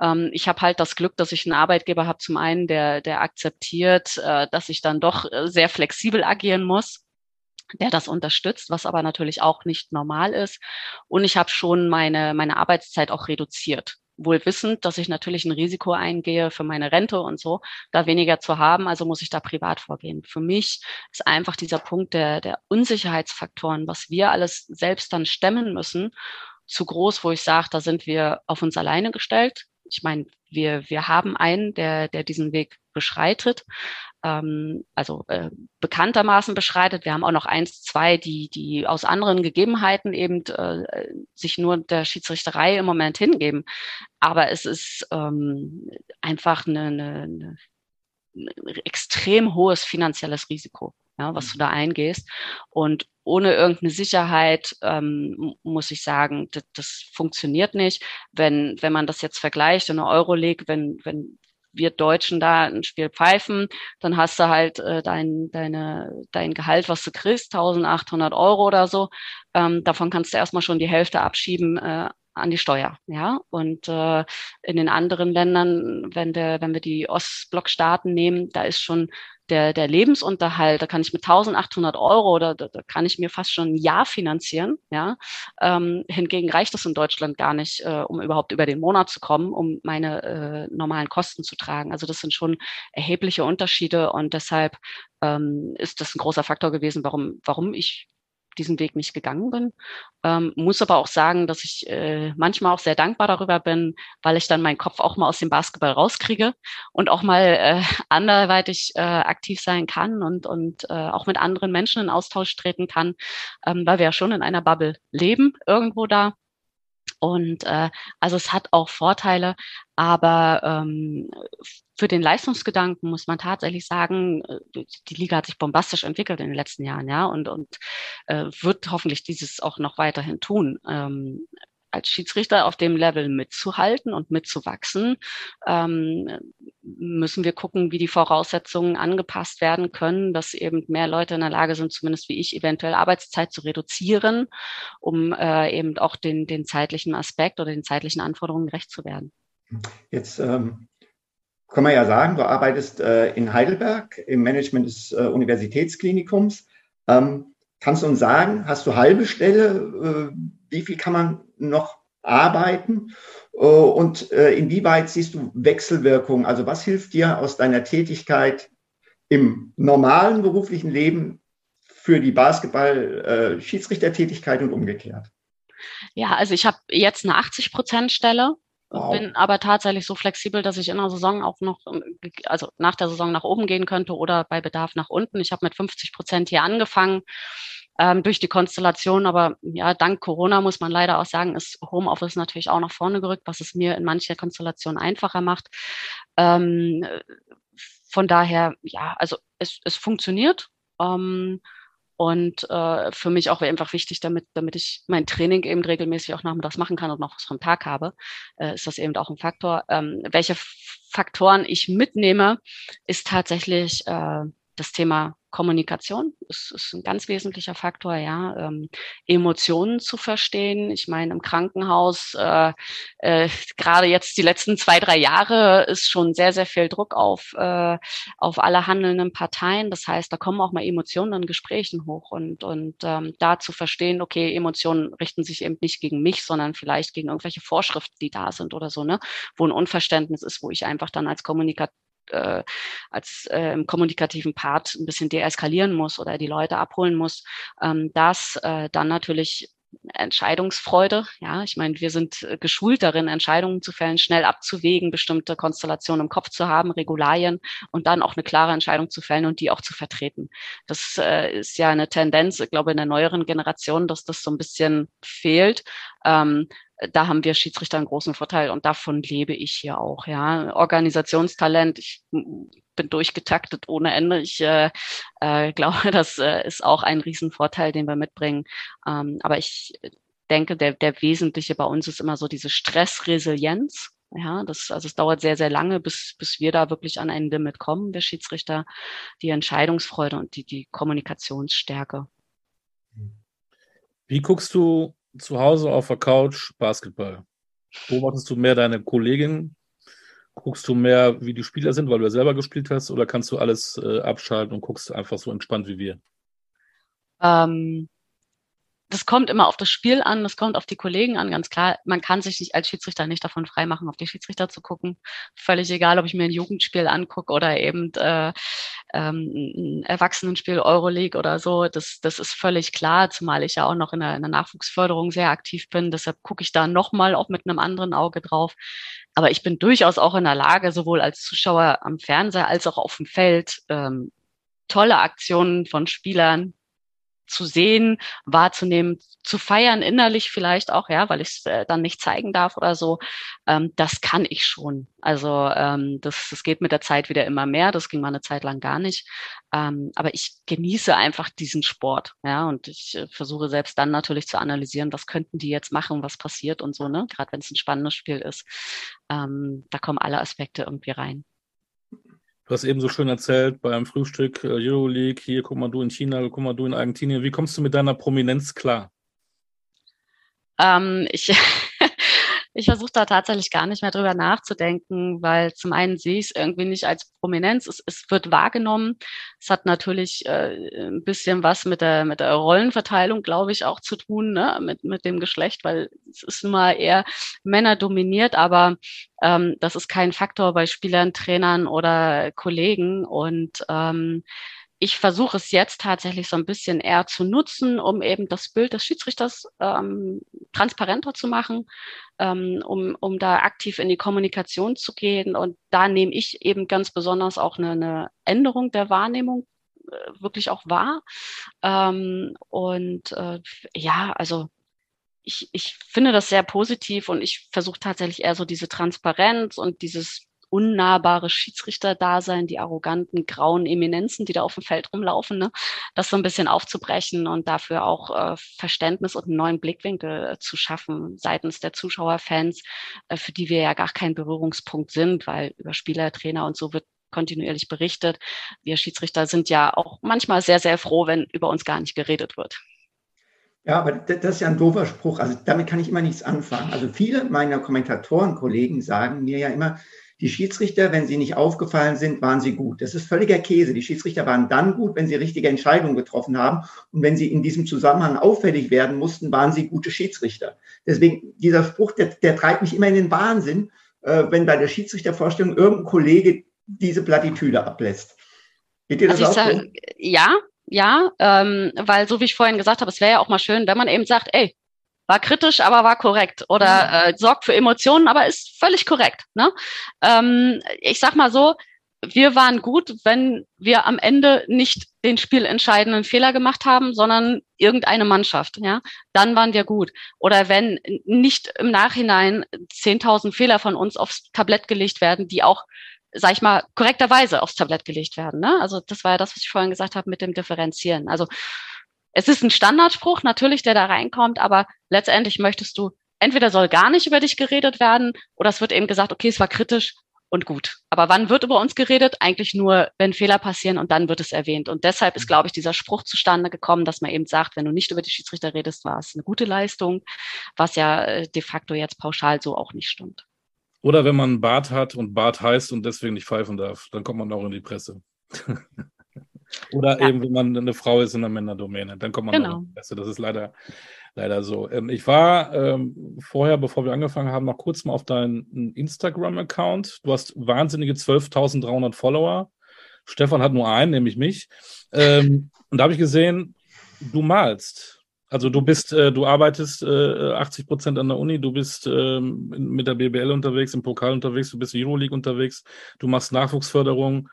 Ähm, ich habe halt das Glück, dass ich einen Arbeitgeber habe, zum einen, der, der akzeptiert, äh, dass ich dann doch äh, sehr flexibel agieren muss der das unterstützt, was aber natürlich auch nicht normal ist. Und ich habe schon meine, meine Arbeitszeit auch reduziert wohl wissend, dass ich natürlich ein Risiko eingehe für meine Rente und so, da weniger zu haben, also muss ich da privat vorgehen. Für mich ist einfach dieser Punkt der, der Unsicherheitsfaktoren, was wir alles selbst dann stemmen müssen, zu groß, wo ich sage, da sind wir auf uns alleine gestellt. Ich meine, wir, wir haben einen, der, der diesen Weg beschreitet, ähm, also äh, bekanntermaßen beschreitet. Wir haben auch noch eins, zwei, die, die aus anderen Gegebenheiten eben äh, sich nur der Schiedsrichterei im Moment hingeben. Aber es ist ähm, einfach eine, eine, eine extrem hohes finanzielles Risiko, ja, was du da eingehst. Und ohne irgendeine Sicherheit ähm, muss ich sagen, das, das funktioniert nicht. Wenn, wenn man das jetzt vergleicht in der Euroleague, wenn, wenn wir Deutschen da ein Spiel pfeifen, dann hast du halt äh, dein, deine, dein Gehalt, was du kriegst, 1800 Euro oder so. Ähm, davon kannst du erstmal schon die Hälfte abschieben äh, an die Steuer, ja. Und äh, in den anderen Ländern, wenn wir, wenn wir die Ostblockstaaten nehmen, da ist schon der, der Lebensunterhalt, da kann ich mit 1800 Euro oder da, da kann ich mir fast schon ein Jahr finanzieren, ja. Ähm, hingegen reicht das in Deutschland gar nicht, äh, um überhaupt über den Monat zu kommen, um meine äh, normalen Kosten zu tragen. Also das sind schon erhebliche Unterschiede und deshalb ähm, ist das ein großer Faktor gewesen, warum, warum ich diesen Weg nicht gegangen bin. Ähm, muss aber auch sagen, dass ich äh, manchmal auch sehr dankbar darüber bin, weil ich dann meinen Kopf auch mal aus dem Basketball rauskriege und auch mal äh, (laughs) anderweitig äh, aktiv sein kann und, und äh, auch mit anderen Menschen in Austausch treten kann, ähm, weil wir ja schon in einer Bubble leben, irgendwo da. Und äh, also es hat auch Vorteile, aber ähm, für den Leistungsgedanken muss man tatsächlich sagen, äh, die Liga hat sich bombastisch entwickelt in den letzten Jahren, ja, und, und äh, wird hoffentlich dieses auch noch weiterhin tun. Ähm, als Schiedsrichter auf dem Level mitzuhalten und mitzuwachsen, ähm, müssen wir gucken, wie die Voraussetzungen angepasst werden können, dass eben mehr Leute in der Lage sind, zumindest wie ich, eventuell Arbeitszeit zu reduzieren, um äh, eben auch den, den zeitlichen Aspekt oder den zeitlichen Anforderungen gerecht zu werden. Jetzt ähm, kann man ja sagen, du arbeitest äh, in Heidelberg im Management des äh, Universitätsklinikums. Ähm, kannst du uns sagen, hast du halbe Stelle? Wie viel kann man noch arbeiten? Äh, und äh, inwieweit siehst du Wechselwirkungen? Also was hilft dir aus deiner Tätigkeit im normalen beruflichen Leben für die Basketball-Schiedsrichtertätigkeit und umgekehrt? Ja, also ich habe jetzt eine 80 Prozent Stelle Wow. Bin aber tatsächlich so flexibel, dass ich in der Saison auch noch, also nach der Saison nach oben gehen könnte oder bei Bedarf nach unten. Ich habe mit 50 Prozent hier angefangen ähm, durch die Konstellation, aber ja, dank Corona muss man leider auch sagen, ist Homeoffice natürlich auch nach vorne gerückt, was es mir in mancher Konstellation einfacher macht. Ähm, von daher, ja, also es, es funktioniert. Ähm, und äh, für mich auch einfach wichtig, damit, damit ich mein Training eben regelmäßig auch nachmittags machen kann und noch was vom Tag habe, äh, ist das eben auch ein Faktor. Ähm, welche Faktoren ich mitnehme, ist tatsächlich äh, das Thema Kommunikation ist, ist ein ganz wesentlicher Faktor, ja. Ähm, Emotionen zu verstehen. Ich meine, im Krankenhaus, äh, äh, gerade jetzt die letzten zwei, drei Jahre, ist schon sehr, sehr viel Druck auf, äh, auf alle handelnden Parteien. Das heißt, da kommen auch mal Emotionen in Gesprächen hoch und, und ähm, da zu verstehen, okay, Emotionen richten sich eben nicht gegen mich, sondern vielleicht gegen irgendwelche Vorschriften, die da sind oder so, ne? Wo ein Unverständnis ist, wo ich einfach dann als Kommunikator äh, als äh, kommunikativen Part ein bisschen deeskalieren muss oder die Leute abholen muss, ähm, das äh, dann natürlich Entscheidungsfreude. Ja, ich meine, wir sind äh, geschult darin, Entscheidungen zu fällen, schnell abzuwägen, bestimmte Konstellationen im Kopf zu haben, Regularien und dann auch eine klare Entscheidung zu fällen und die auch zu vertreten. Das äh, ist ja eine Tendenz, ich glaube, in der neueren Generation, dass das so ein bisschen fehlt. Ähm, da haben wir Schiedsrichter einen großen Vorteil und davon lebe ich hier auch. Ja, Organisationstalent. Ich bin durchgetaktet ohne Ende. Ich äh, äh, (laughs) glaube, das äh, ist auch ein Riesenvorteil, den wir mitbringen. Ähm, aber ich denke, der, der Wesentliche bei uns ist immer so diese Stressresilienz. Ja, das, also es dauert sehr, sehr lange, bis, bis wir da wirklich an ein Limit kommen, der Schiedsrichter, die Entscheidungsfreude und die, die Kommunikationsstärke. Wie guckst du zu Hause auf der Couch Basketball? Beobachtest du mehr deine Kollegin? Guckst du mehr, wie die Spieler sind, weil du ja selber gespielt hast, oder kannst du alles äh, abschalten und guckst einfach so entspannt wie wir? Ähm, das kommt immer auf das Spiel an, das kommt auf die Kollegen an, ganz klar. Man kann sich nicht als Schiedsrichter nicht davon freimachen, auf die Schiedsrichter zu gucken. Völlig egal, ob ich mir ein Jugendspiel angucke oder eben äh, ähm, ein Erwachsenenspiel Euroleague oder so. Das, das ist völlig klar, zumal ich ja auch noch in der, in der Nachwuchsförderung sehr aktiv bin. Deshalb gucke ich da nochmal auch mit einem anderen Auge drauf. Aber ich bin durchaus auch in der Lage, sowohl als Zuschauer am Fernseher als auch auf dem Feld ähm, tolle Aktionen von Spielern zu sehen, wahrzunehmen, zu feiern, innerlich vielleicht auch, ja, weil ich es äh, dann nicht zeigen darf oder so, ähm, das kann ich schon. Also ähm, das, das geht mit der Zeit wieder immer mehr. Das ging mal eine Zeit lang gar nicht. Ähm, aber ich genieße einfach diesen Sport, ja, und ich äh, versuche selbst dann natürlich zu analysieren, was könnten die jetzt machen, was passiert und so, ne? Gerade wenn es ein spannendes Spiel ist. Ähm, da kommen alle Aspekte irgendwie rein. Du hast eben so schön erzählt beim Frühstück äh, Euroleague, hier guck mal du in China, guck mal du in Argentinien. Wie kommst du mit deiner Prominenz klar? Ähm, ich (laughs) ich versuche da tatsächlich gar nicht mehr drüber nachzudenken, weil zum einen sehe ich es irgendwie nicht als Prominenz. Es, es wird wahrgenommen. Es hat natürlich äh, ein bisschen was mit der, mit der Rollenverteilung, glaube ich, auch zu tun, ne? mit, mit dem Geschlecht, weil es ist nun mal eher Männer dominiert, aber ähm, das ist kein Faktor bei Spielern, Trainern oder Kollegen. Und ähm, ich versuche es jetzt tatsächlich so ein bisschen eher zu nutzen, um eben das Bild des Schiedsrichters ähm, transparenter zu machen, ähm, um, um da aktiv in die Kommunikation zu gehen. Und da nehme ich eben ganz besonders auch eine, eine Änderung der Wahrnehmung äh, wirklich auch wahr. Ähm, und äh, ja, also ich, ich finde das sehr positiv und ich versuche tatsächlich eher so diese Transparenz und dieses unnahbare Schiedsrichterdasein, die arroganten grauen Eminenzen, die da auf dem Feld rumlaufen, ne? das so ein bisschen aufzubrechen und dafür auch äh, Verständnis und einen neuen Blickwinkel äh, zu schaffen seitens der Zuschauerfans, äh, für die wir ja gar kein Berührungspunkt sind, weil über Spieler, Trainer und so wird kontinuierlich berichtet. Wir Schiedsrichter sind ja auch manchmal sehr, sehr froh, wenn über uns gar nicht geredet wird. Ja, aber das ist ja ein doofer Spruch. Also damit kann ich immer nichts anfangen. Also viele meiner Kommentatorenkollegen sagen mir ja immer, die Schiedsrichter, wenn sie nicht aufgefallen sind, waren sie gut. Das ist völliger Käse. Die Schiedsrichter waren dann gut, wenn sie richtige Entscheidungen getroffen haben. Und wenn sie in diesem Zusammenhang auffällig werden mussten, waren sie gute Schiedsrichter. Deswegen, dieser Spruch, der, der treibt mich immer in den Wahnsinn, äh, wenn bei der Schiedsrichtervorstellung irgendein Kollege diese Plattitüde ablässt. Geht dir das also auch so? Ja, ja, ähm, weil so wie ich vorhin gesagt habe, es wäre ja auch mal schön, wenn man eben sagt, ey, war kritisch, aber war korrekt oder äh, sorgt für Emotionen, aber ist völlig korrekt. Ne? Ähm, ich sag mal so, wir waren gut, wenn wir am Ende nicht den spielentscheidenden Fehler gemacht haben, sondern irgendeine Mannschaft, ja, dann waren wir gut. Oder wenn nicht im Nachhinein 10.000 Fehler von uns aufs Tablett gelegt werden, die auch, sag ich mal, korrekterweise aufs Tablett gelegt werden. Ne? Also das war ja das, was ich vorhin gesagt habe mit dem Differenzieren. Also es ist ein Standardspruch natürlich, der da reinkommt, aber letztendlich möchtest du, entweder soll gar nicht über dich geredet werden oder es wird eben gesagt, okay, es war kritisch und gut. Aber wann wird über uns geredet? Eigentlich nur, wenn Fehler passieren und dann wird es erwähnt. Und deshalb ist, glaube ich, dieser Spruch zustande gekommen, dass man eben sagt, wenn du nicht über die Schiedsrichter redest, war es eine gute Leistung, was ja äh, de facto jetzt pauschal so auch nicht stimmt. Oder wenn man einen Bart hat und Bart heißt und deswegen nicht pfeifen darf, dann kommt man auch in die Presse. (laughs) Oder ja. eben, wenn man eine Frau ist in der Männerdomäne, dann kommt man genau. besser. Das ist leider, leider so. Ähm, ich war ähm, vorher, bevor wir angefangen haben, noch kurz mal auf deinen Instagram-Account. Du hast wahnsinnige 12.300 Follower. Stefan hat nur einen, nämlich mich. Ähm, und da habe ich gesehen, du malst. Also du bist, äh, du arbeitest äh, 80 Prozent an der Uni, du bist äh, mit der BBL unterwegs, im Pokal unterwegs, du bist Euroleague unterwegs, du machst Nachwuchsförderung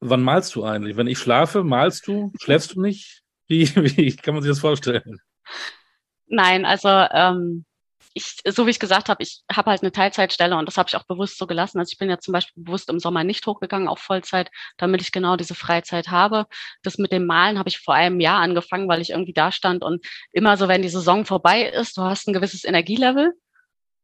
Wann malst du eigentlich? Wenn ich schlafe, malst du? Schläfst du nicht? Wie, (laughs) wie kann man sich das vorstellen? Nein, also ähm, ich, so wie ich gesagt habe, ich habe halt eine Teilzeitstelle und das habe ich auch bewusst so gelassen. Also ich bin ja zum Beispiel bewusst im Sommer nicht hochgegangen auf Vollzeit, damit ich genau diese Freizeit habe. Das mit dem Malen habe ich vor einem Jahr angefangen, weil ich irgendwie da stand und immer so, wenn die Saison vorbei ist, du hast ein gewisses Energielevel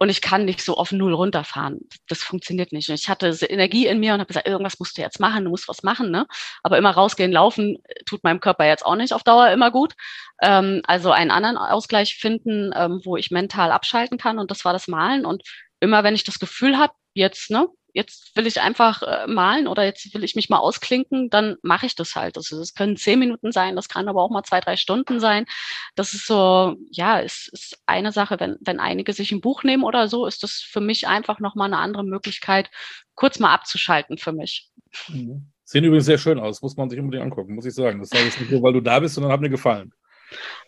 und ich kann nicht so auf Null runterfahren. Das funktioniert nicht. Ich hatte Energie in mir und habe gesagt, irgendwas musst du jetzt machen, du musst was machen. Ne? Aber immer rausgehen, laufen äh, tut meinem Körper jetzt auch nicht auf Dauer immer gut. Ähm, also einen anderen Ausgleich finden, ähm, wo ich mental abschalten kann. Und das war das Malen. Und immer wenn ich das Gefühl habe, jetzt, ne, jetzt will ich einfach äh, malen oder jetzt will ich mich mal ausklinken, dann mache ich das halt. Also das können zehn Minuten sein, das kann aber auch mal zwei, drei Stunden sein. Das ist so, ja, es ist eine Sache, wenn, wenn einige sich ein Buch nehmen oder so, ist das für mich einfach nochmal eine andere Möglichkeit, kurz mal abzuschalten für mich. Mhm. Sehen übrigens sehr schön aus, muss man sich unbedingt angucken, muss ich sagen. Das sage ich nicht nur, weil du da bist, sondern hat mir gefallen.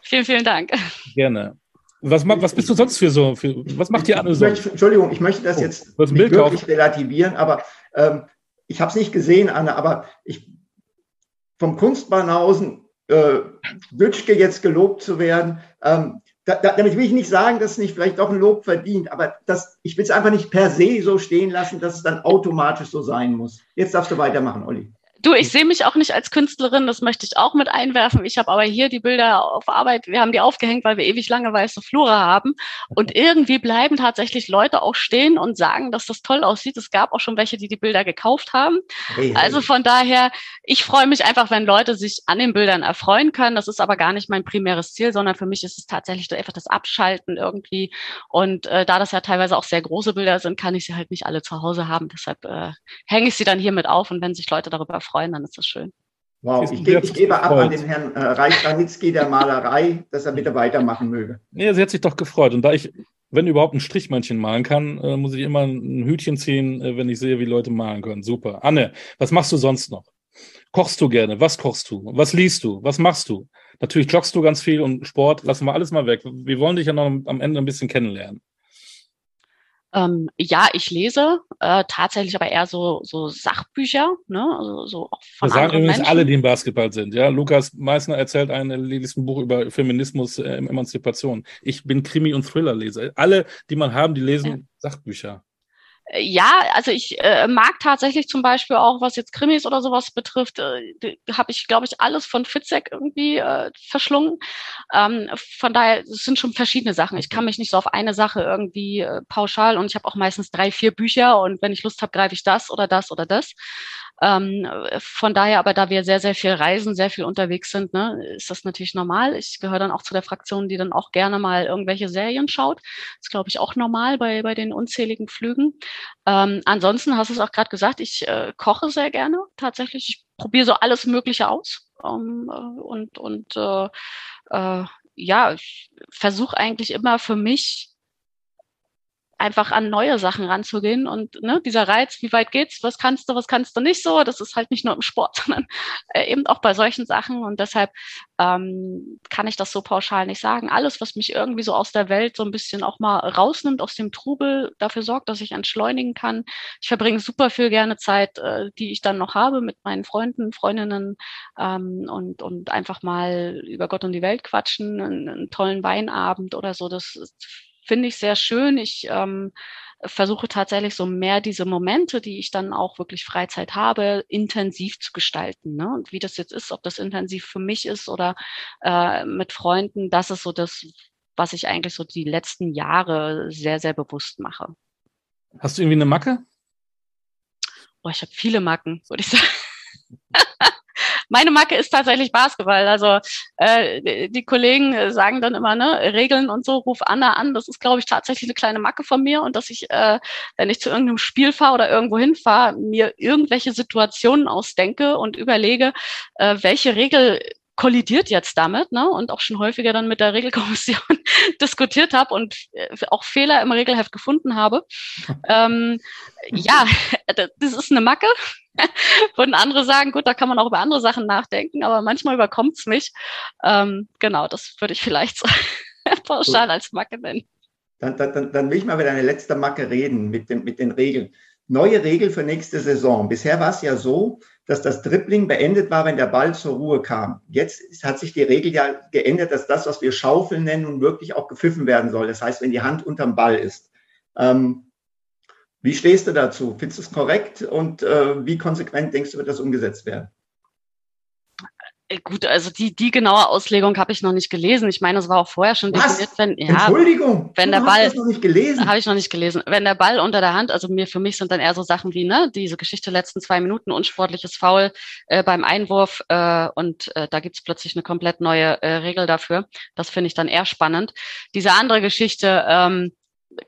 Vielen, vielen Dank. Gerne. Was, was bist du sonst für so? Für, was macht dir Anne so? Entschuldigung, ich möchte das oh, jetzt nicht wirklich kaufen? relativieren, aber ähm, ich habe es nicht gesehen, Anne, aber ich, vom Kunstbahnhausen äh, Witschke jetzt gelobt zu werden, ähm, da, da, damit will ich nicht sagen, dass es nicht vielleicht doch ein Lob verdient, aber das, ich will es einfach nicht per se so stehen lassen, dass es dann automatisch so sein muss. Jetzt darfst du weitermachen, Olli. Du, ich sehe mich auch nicht als Künstlerin, das möchte ich auch mit einwerfen. Ich habe aber hier die Bilder auf Arbeit, wir haben die aufgehängt, weil wir ewig lange weiße Flure haben. Und irgendwie bleiben tatsächlich Leute auch stehen und sagen, dass das toll aussieht. Es gab auch schon welche, die die Bilder gekauft haben. Hey. Also von daher, ich freue mich einfach, wenn Leute sich an den Bildern erfreuen können. Das ist aber gar nicht mein primäres Ziel, sondern für mich ist es tatsächlich einfach das Abschalten irgendwie. Und äh, da das ja teilweise auch sehr große Bilder sind, kann ich sie halt nicht alle zu Hause haben. Deshalb äh, hänge ich sie dann hier mit auf. Und wenn sich Leute darüber freuen, freuen, dann ist das schön. Wow, ich, gebe, ich gebe ab an den Herrn äh, Reich Ranitzky der Malerei, dass er bitte weitermachen möge. Nee, sie hat sich doch gefreut. Und da ich, wenn überhaupt, ein Strichmännchen malen kann, äh, muss ich immer ein Hütchen ziehen, äh, wenn ich sehe, wie Leute malen können. Super. Anne, was machst du sonst noch? Kochst du gerne? Was kochst du? Was liest du? Was machst du? Natürlich joggst du ganz viel und Sport, lassen wir alles mal weg. Wir wollen dich ja noch am Ende ein bisschen kennenlernen. Ähm, ja, ich lese äh, tatsächlich aber eher so, so Sachbücher, ne? also so auch von Wir sagen übrigens Menschen. alle, die im Basketball sind. Ja, Lukas Meissner erzählt ein, liest ein Buch über Feminismus, äh, Emanzipation. Ich bin Krimi- und Thriller-Leser. Alle, die man haben, die lesen ja. Sachbücher. Ja, also ich äh, mag tatsächlich zum Beispiel auch, was jetzt Krimis oder sowas betrifft, äh, habe ich, glaube ich, alles von Fitzek irgendwie äh, verschlungen. Ähm, von daher, es sind schon verschiedene Sachen. Ich kann mich nicht so auf eine Sache irgendwie äh, pauschal und ich habe auch meistens drei, vier Bücher und wenn ich Lust habe, greife ich das oder das oder das. Ähm, von daher, aber da wir sehr, sehr viel reisen, sehr viel unterwegs sind, ne, ist das natürlich normal. Ich gehöre dann auch zu der Fraktion, die dann auch gerne mal irgendwelche Serien schaut. Das ist, glaube ich, auch normal bei, bei den unzähligen Flügen. Ähm, ansonsten hast du es auch gerade gesagt, ich äh, koche sehr gerne tatsächlich. Ich probiere so alles Mögliche aus. Ähm, äh, und und äh, äh, ja, ich versuche eigentlich immer für mich einfach an neue Sachen ranzugehen und ne, dieser Reiz, wie weit geht's, was kannst du, was kannst du nicht so, das ist halt nicht nur im Sport, (laughs) sondern äh, eben auch bei solchen Sachen und deshalb ähm, kann ich das so pauschal nicht sagen. Alles, was mich irgendwie so aus der Welt so ein bisschen auch mal rausnimmt, aus dem Trubel, dafür sorgt, dass ich entschleunigen kann. Ich verbringe super viel gerne Zeit, äh, die ich dann noch habe mit meinen Freunden, Freundinnen ähm, und, und einfach mal über Gott und die Welt quatschen, einen, einen tollen Weinabend oder so. Das ist finde ich sehr schön. Ich ähm, versuche tatsächlich so mehr diese Momente, die ich dann auch wirklich Freizeit habe, intensiv zu gestalten. Ne? Und wie das jetzt ist, ob das intensiv für mich ist oder äh, mit Freunden, das ist so das, was ich eigentlich so die letzten Jahre sehr, sehr bewusst mache. Hast du irgendwie eine Macke? Oh, ich habe viele Macken, würde ich sagen. (laughs) meine Macke ist tatsächlich Basketball. Also äh, die Kollegen sagen dann immer, ne, Regeln und so, ruf Anna an. Das ist, glaube ich, tatsächlich eine kleine Macke von mir und dass ich, äh, wenn ich zu irgendeinem Spiel fahre oder irgendwo hinfahre, mir irgendwelche Situationen ausdenke und überlege, äh, welche Regel kollidiert jetzt damit, ne? Und auch schon häufiger dann mit der Regelkommission (laughs) diskutiert habe und äh, auch Fehler im Regelheft gefunden habe. (laughs) ähm, ja, das ist eine Macke. (laughs) Würden andere sagen, gut, da kann man auch über andere Sachen nachdenken, aber manchmal überkommt es mich. Ähm, genau, das würde ich vielleicht so pauschal als Macke nennen. Dann, dann, dann will ich mal über deine letzte Macke reden mit, dem, mit den Regeln. Neue Regel für nächste Saison. Bisher war es ja so, dass das Dribbling beendet war, wenn der Ball zur Ruhe kam. Jetzt hat sich die Regel ja geändert, dass das, was wir Schaufeln nennen, nun wirklich auch gepfiffen werden soll. Das heißt, wenn die Hand unterm Ball ist. Ähm, wie stehst du dazu? Findest du es korrekt und äh, wie konsequent denkst du, wird das umgesetzt werden? Äh, gut, also die, die genaue Auslegung habe ich noch nicht gelesen. Ich meine, es war auch vorher schon Was? definiert, wenn, ja, Entschuldigung, wenn der Ball, das noch nicht gelesen. Habe ich noch nicht gelesen. Wenn der Ball unter der Hand, also mir für mich sind dann eher so Sachen wie, ne, diese Geschichte letzten zwei Minuten, unsportliches Foul äh, beim Einwurf äh, und äh, da gibt's plötzlich eine komplett neue äh, Regel dafür. Das finde ich dann eher spannend. Diese andere Geschichte, ähm,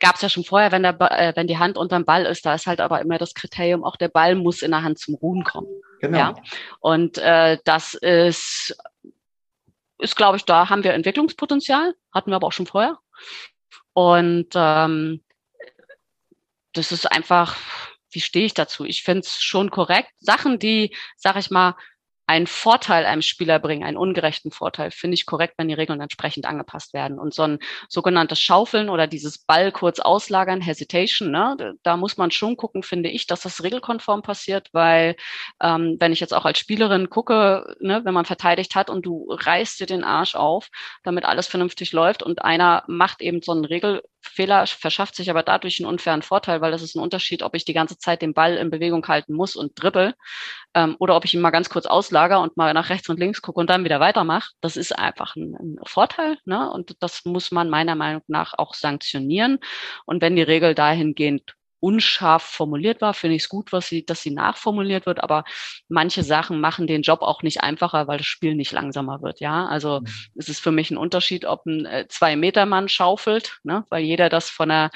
gab es ja schon vorher, wenn, der, äh, wenn die Hand unterm Ball ist, da ist halt aber immer das Kriterium, auch der Ball muss in der Hand zum Ruhen kommen. Genau. Ja? Und äh, das ist, ist glaube ich, da haben wir Entwicklungspotenzial, hatten wir aber auch schon vorher. Und ähm, das ist einfach, wie stehe ich dazu? Ich finde es schon korrekt. Sachen, die, sag ich mal, einen Vorteil einem Spieler bringen, einen ungerechten Vorteil, finde ich korrekt, wenn die Regeln entsprechend angepasst werden. Und so ein sogenanntes Schaufeln oder dieses Ball kurz auslagern, Hesitation, ne, da muss man schon gucken, finde ich, dass das regelkonform passiert, weil ähm, wenn ich jetzt auch als Spielerin gucke, ne, wenn man verteidigt hat und du reißt dir den Arsch auf, damit alles vernünftig läuft und einer macht eben so einen Regelfehler, verschafft sich aber dadurch einen unfairen Vorteil, weil das ist ein Unterschied, ob ich die ganze Zeit den Ball in Bewegung halten muss und dribbel ähm, oder ob ich ihn mal ganz kurz auslager und mal nach rechts und links gucke und dann wieder weitermache, das ist einfach ein, ein Vorteil. Ne? Und das muss man meiner Meinung nach auch sanktionieren. Und wenn die Regel dahingehend unscharf formuliert war, finde ich es gut, was sie, dass sie nachformuliert wird, aber manche Sachen machen den Job auch nicht einfacher, weil das Spiel nicht langsamer wird. Ja, also mhm. es ist für mich ein Unterschied, ob ein äh, zwei Meter Mann schaufelt, ne, weil jeder das von der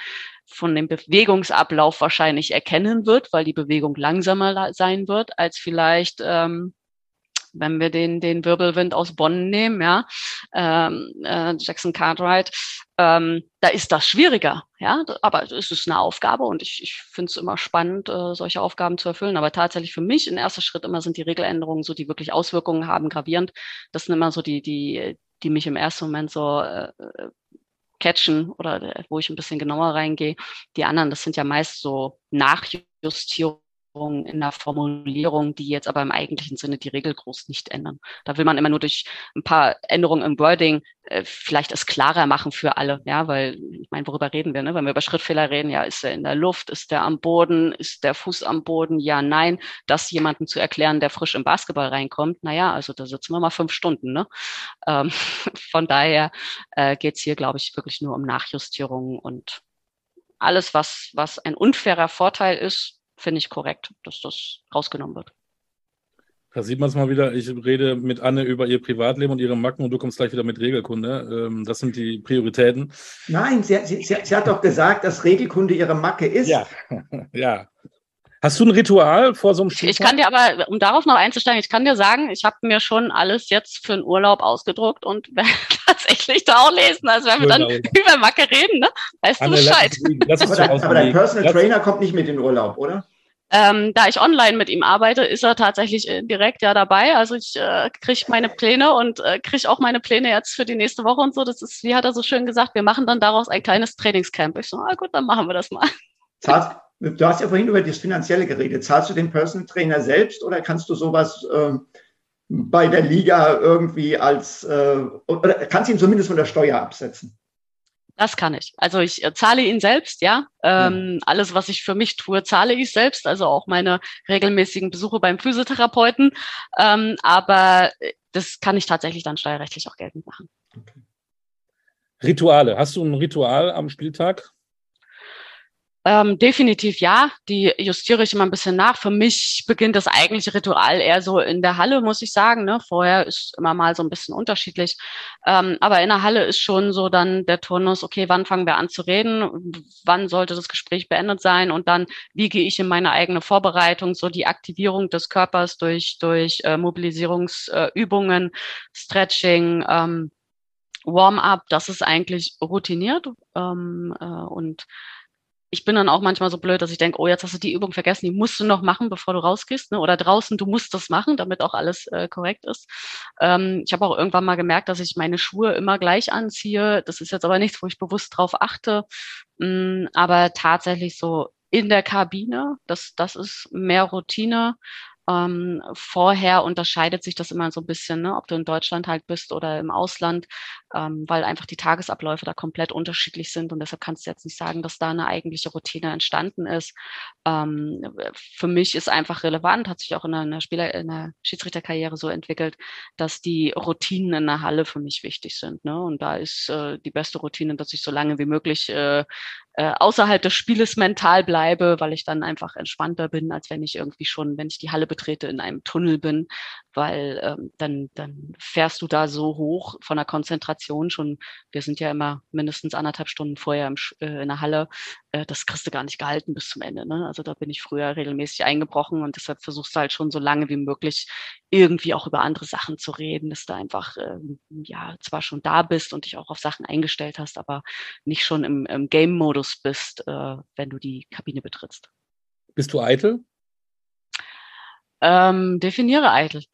von dem Bewegungsablauf wahrscheinlich erkennen wird, weil die Bewegung langsamer sein wird als vielleicht ähm, wenn wir den, den Wirbelwind aus Bonn nehmen, ja, ähm, äh, Jackson Cartwright, ähm, da ist das schwieriger, ja, aber es ist eine Aufgabe und ich, ich finde es immer spannend, äh, solche Aufgaben zu erfüllen. Aber tatsächlich für mich in erster Schritt immer sind die Regeländerungen so, die wirklich Auswirkungen haben, gravierend. Das sind immer so die, die, die mich im ersten Moment so äh, catchen oder wo ich ein bisschen genauer reingehe. Die anderen, das sind ja meist so Nachjustierungen in der Formulierung, die jetzt aber im eigentlichen Sinne die Regel groß nicht ändern. Da will man immer nur durch ein paar Änderungen im Wording äh, vielleicht es klarer machen für alle, ja, weil ich meine, worüber reden wir, ne? Wenn wir über Schrittfehler reden, ja, ist er in der Luft, ist der am Boden, ist der Fuß am Boden, ja, nein, das jemandem zu erklären, der frisch im Basketball reinkommt, naja, also da sitzen wir mal fünf Stunden, ne? Ähm, (laughs) von daher äh, geht es hier, glaube ich, wirklich nur um Nachjustierungen und alles, was, was ein unfairer Vorteil ist, finde ich korrekt, dass das rausgenommen wird. Da sieht man es mal wieder. Ich rede mit Anne über ihr Privatleben und ihre Macken und du kommst gleich wieder mit Regelkunde. Ähm, das sind die Prioritäten. Nein, sie, sie, sie, sie hat doch gesagt, dass Regelkunde ihre Macke ist. Ja, (laughs) ja. Hast du ein Ritual vor so einem Spiel? Ich kann dir aber, um darauf noch einzusteigen, ich kann dir sagen, ich habe mir schon alles jetzt für einen Urlaub ausgedruckt und (laughs) werde tatsächlich da auch lesen. Also wenn wir dann (laughs) über Macke reden, ne? weißt Anne, du Bescheid. Lass, lass aber, aber dein Personal Trainer kommt nicht mit in den Urlaub, oder? Ähm, da ich online mit ihm arbeite, ist er tatsächlich äh, direkt ja dabei. Also ich äh, kriege meine Pläne und äh, kriege auch meine Pläne jetzt für die nächste Woche und so. Das ist, wie hat er so schön gesagt, wir machen dann daraus ein kleines Trainingscamp. Ich so, ah gut, dann machen wir das mal. Zahlst, du hast ja vorhin über das Finanzielle geredet. Zahlst du den Personal Trainer selbst oder kannst du sowas äh, bei der Liga irgendwie als, äh, oder kannst du ihn zumindest von der Steuer absetzen? Das kann ich. Also ich äh, zahle ihn selbst, ja. Ähm, mhm. Alles, was ich für mich tue, zahle ich selbst. Also auch meine regelmäßigen Besuche beim Physiotherapeuten. Ähm, aber äh, das kann ich tatsächlich dann steuerrechtlich auch geltend machen. Okay. Rituale. Hast du ein Ritual am Spieltag? Ähm, definitiv ja, die justiere ich immer ein bisschen nach. Für mich beginnt das eigentliche Ritual eher so in der Halle, muss ich sagen. Ne? Vorher ist immer mal so ein bisschen unterschiedlich. Ähm, aber in der Halle ist schon so dann der Turnus, okay, wann fangen wir an zu reden? Wann sollte das Gespräch beendet sein? Und dann, wie gehe ich in meine eigene Vorbereitung, so die Aktivierung des Körpers durch, durch äh, Mobilisierungsübungen, äh, Stretching, ähm, Warm-up, das ist eigentlich routiniert ähm, äh, und ich bin dann auch manchmal so blöd, dass ich denke, oh, jetzt hast du die Übung vergessen, die musst du noch machen, bevor du rausgehst. Ne? Oder draußen, du musst das machen, damit auch alles äh, korrekt ist. Ähm, ich habe auch irgendwann mal gemerkt, dass ich meine Schuhe immer gleich anziehe. Das ist jetzt aber nichts, wo ich bewusst drauf achte. Mm, aber tatsächlich so in der Kabine, das, das ist mehr Routine. Ähm, vorher unterscheidet sich das immer so ein bisschen, ne, ob du in Deutschland halt bist oder im Ausland, ähm, weil einfach die Tagesabläufe da komplett unterschiedlich sind und deshalb kannst du jetzt nicht sagen, dass da eine eigentliche Routine entstanden ist. Ähm, für mich ist einfach relevant, hat sich auch in einer Spieler, in der Schiedsrichterkarriere so entwickelt, dass die Routinen in der Halle für mich wichtig sind. Ne? Und da ist äh, die beste Routine, dass ich so lange wie möglich äh, äh, außerhalb des Spieles mental bleibe, weil ich dann einfach entspannter bin, als wenn ich irgendwie schon, wenn ich die Halle betrete, in einem Tunnel bin, weil ähm, dann, dann fährst du da so hoch von der Konzentration schon. Wir sind ja immer mindestens anderthalb Stunden vorher im, äh, in der Halle. Äh, das kriegst du gar nicht gehalten bis zum Ende. Ne? Also da bin ich früher regelmäßig eingebrochen und deshalb versuchst du halt schon so lange wie möglich irgendwie auch über andere Sachen zu reden, dass du einfach äh, ja zwar schon da bist und dich auch auf Sachen eingestellt hast, aber nicht schon im, im Game-Modus bist, äh, wenn du die Kabine betrittst. Bist du eitel? Ähm, definiere eitel.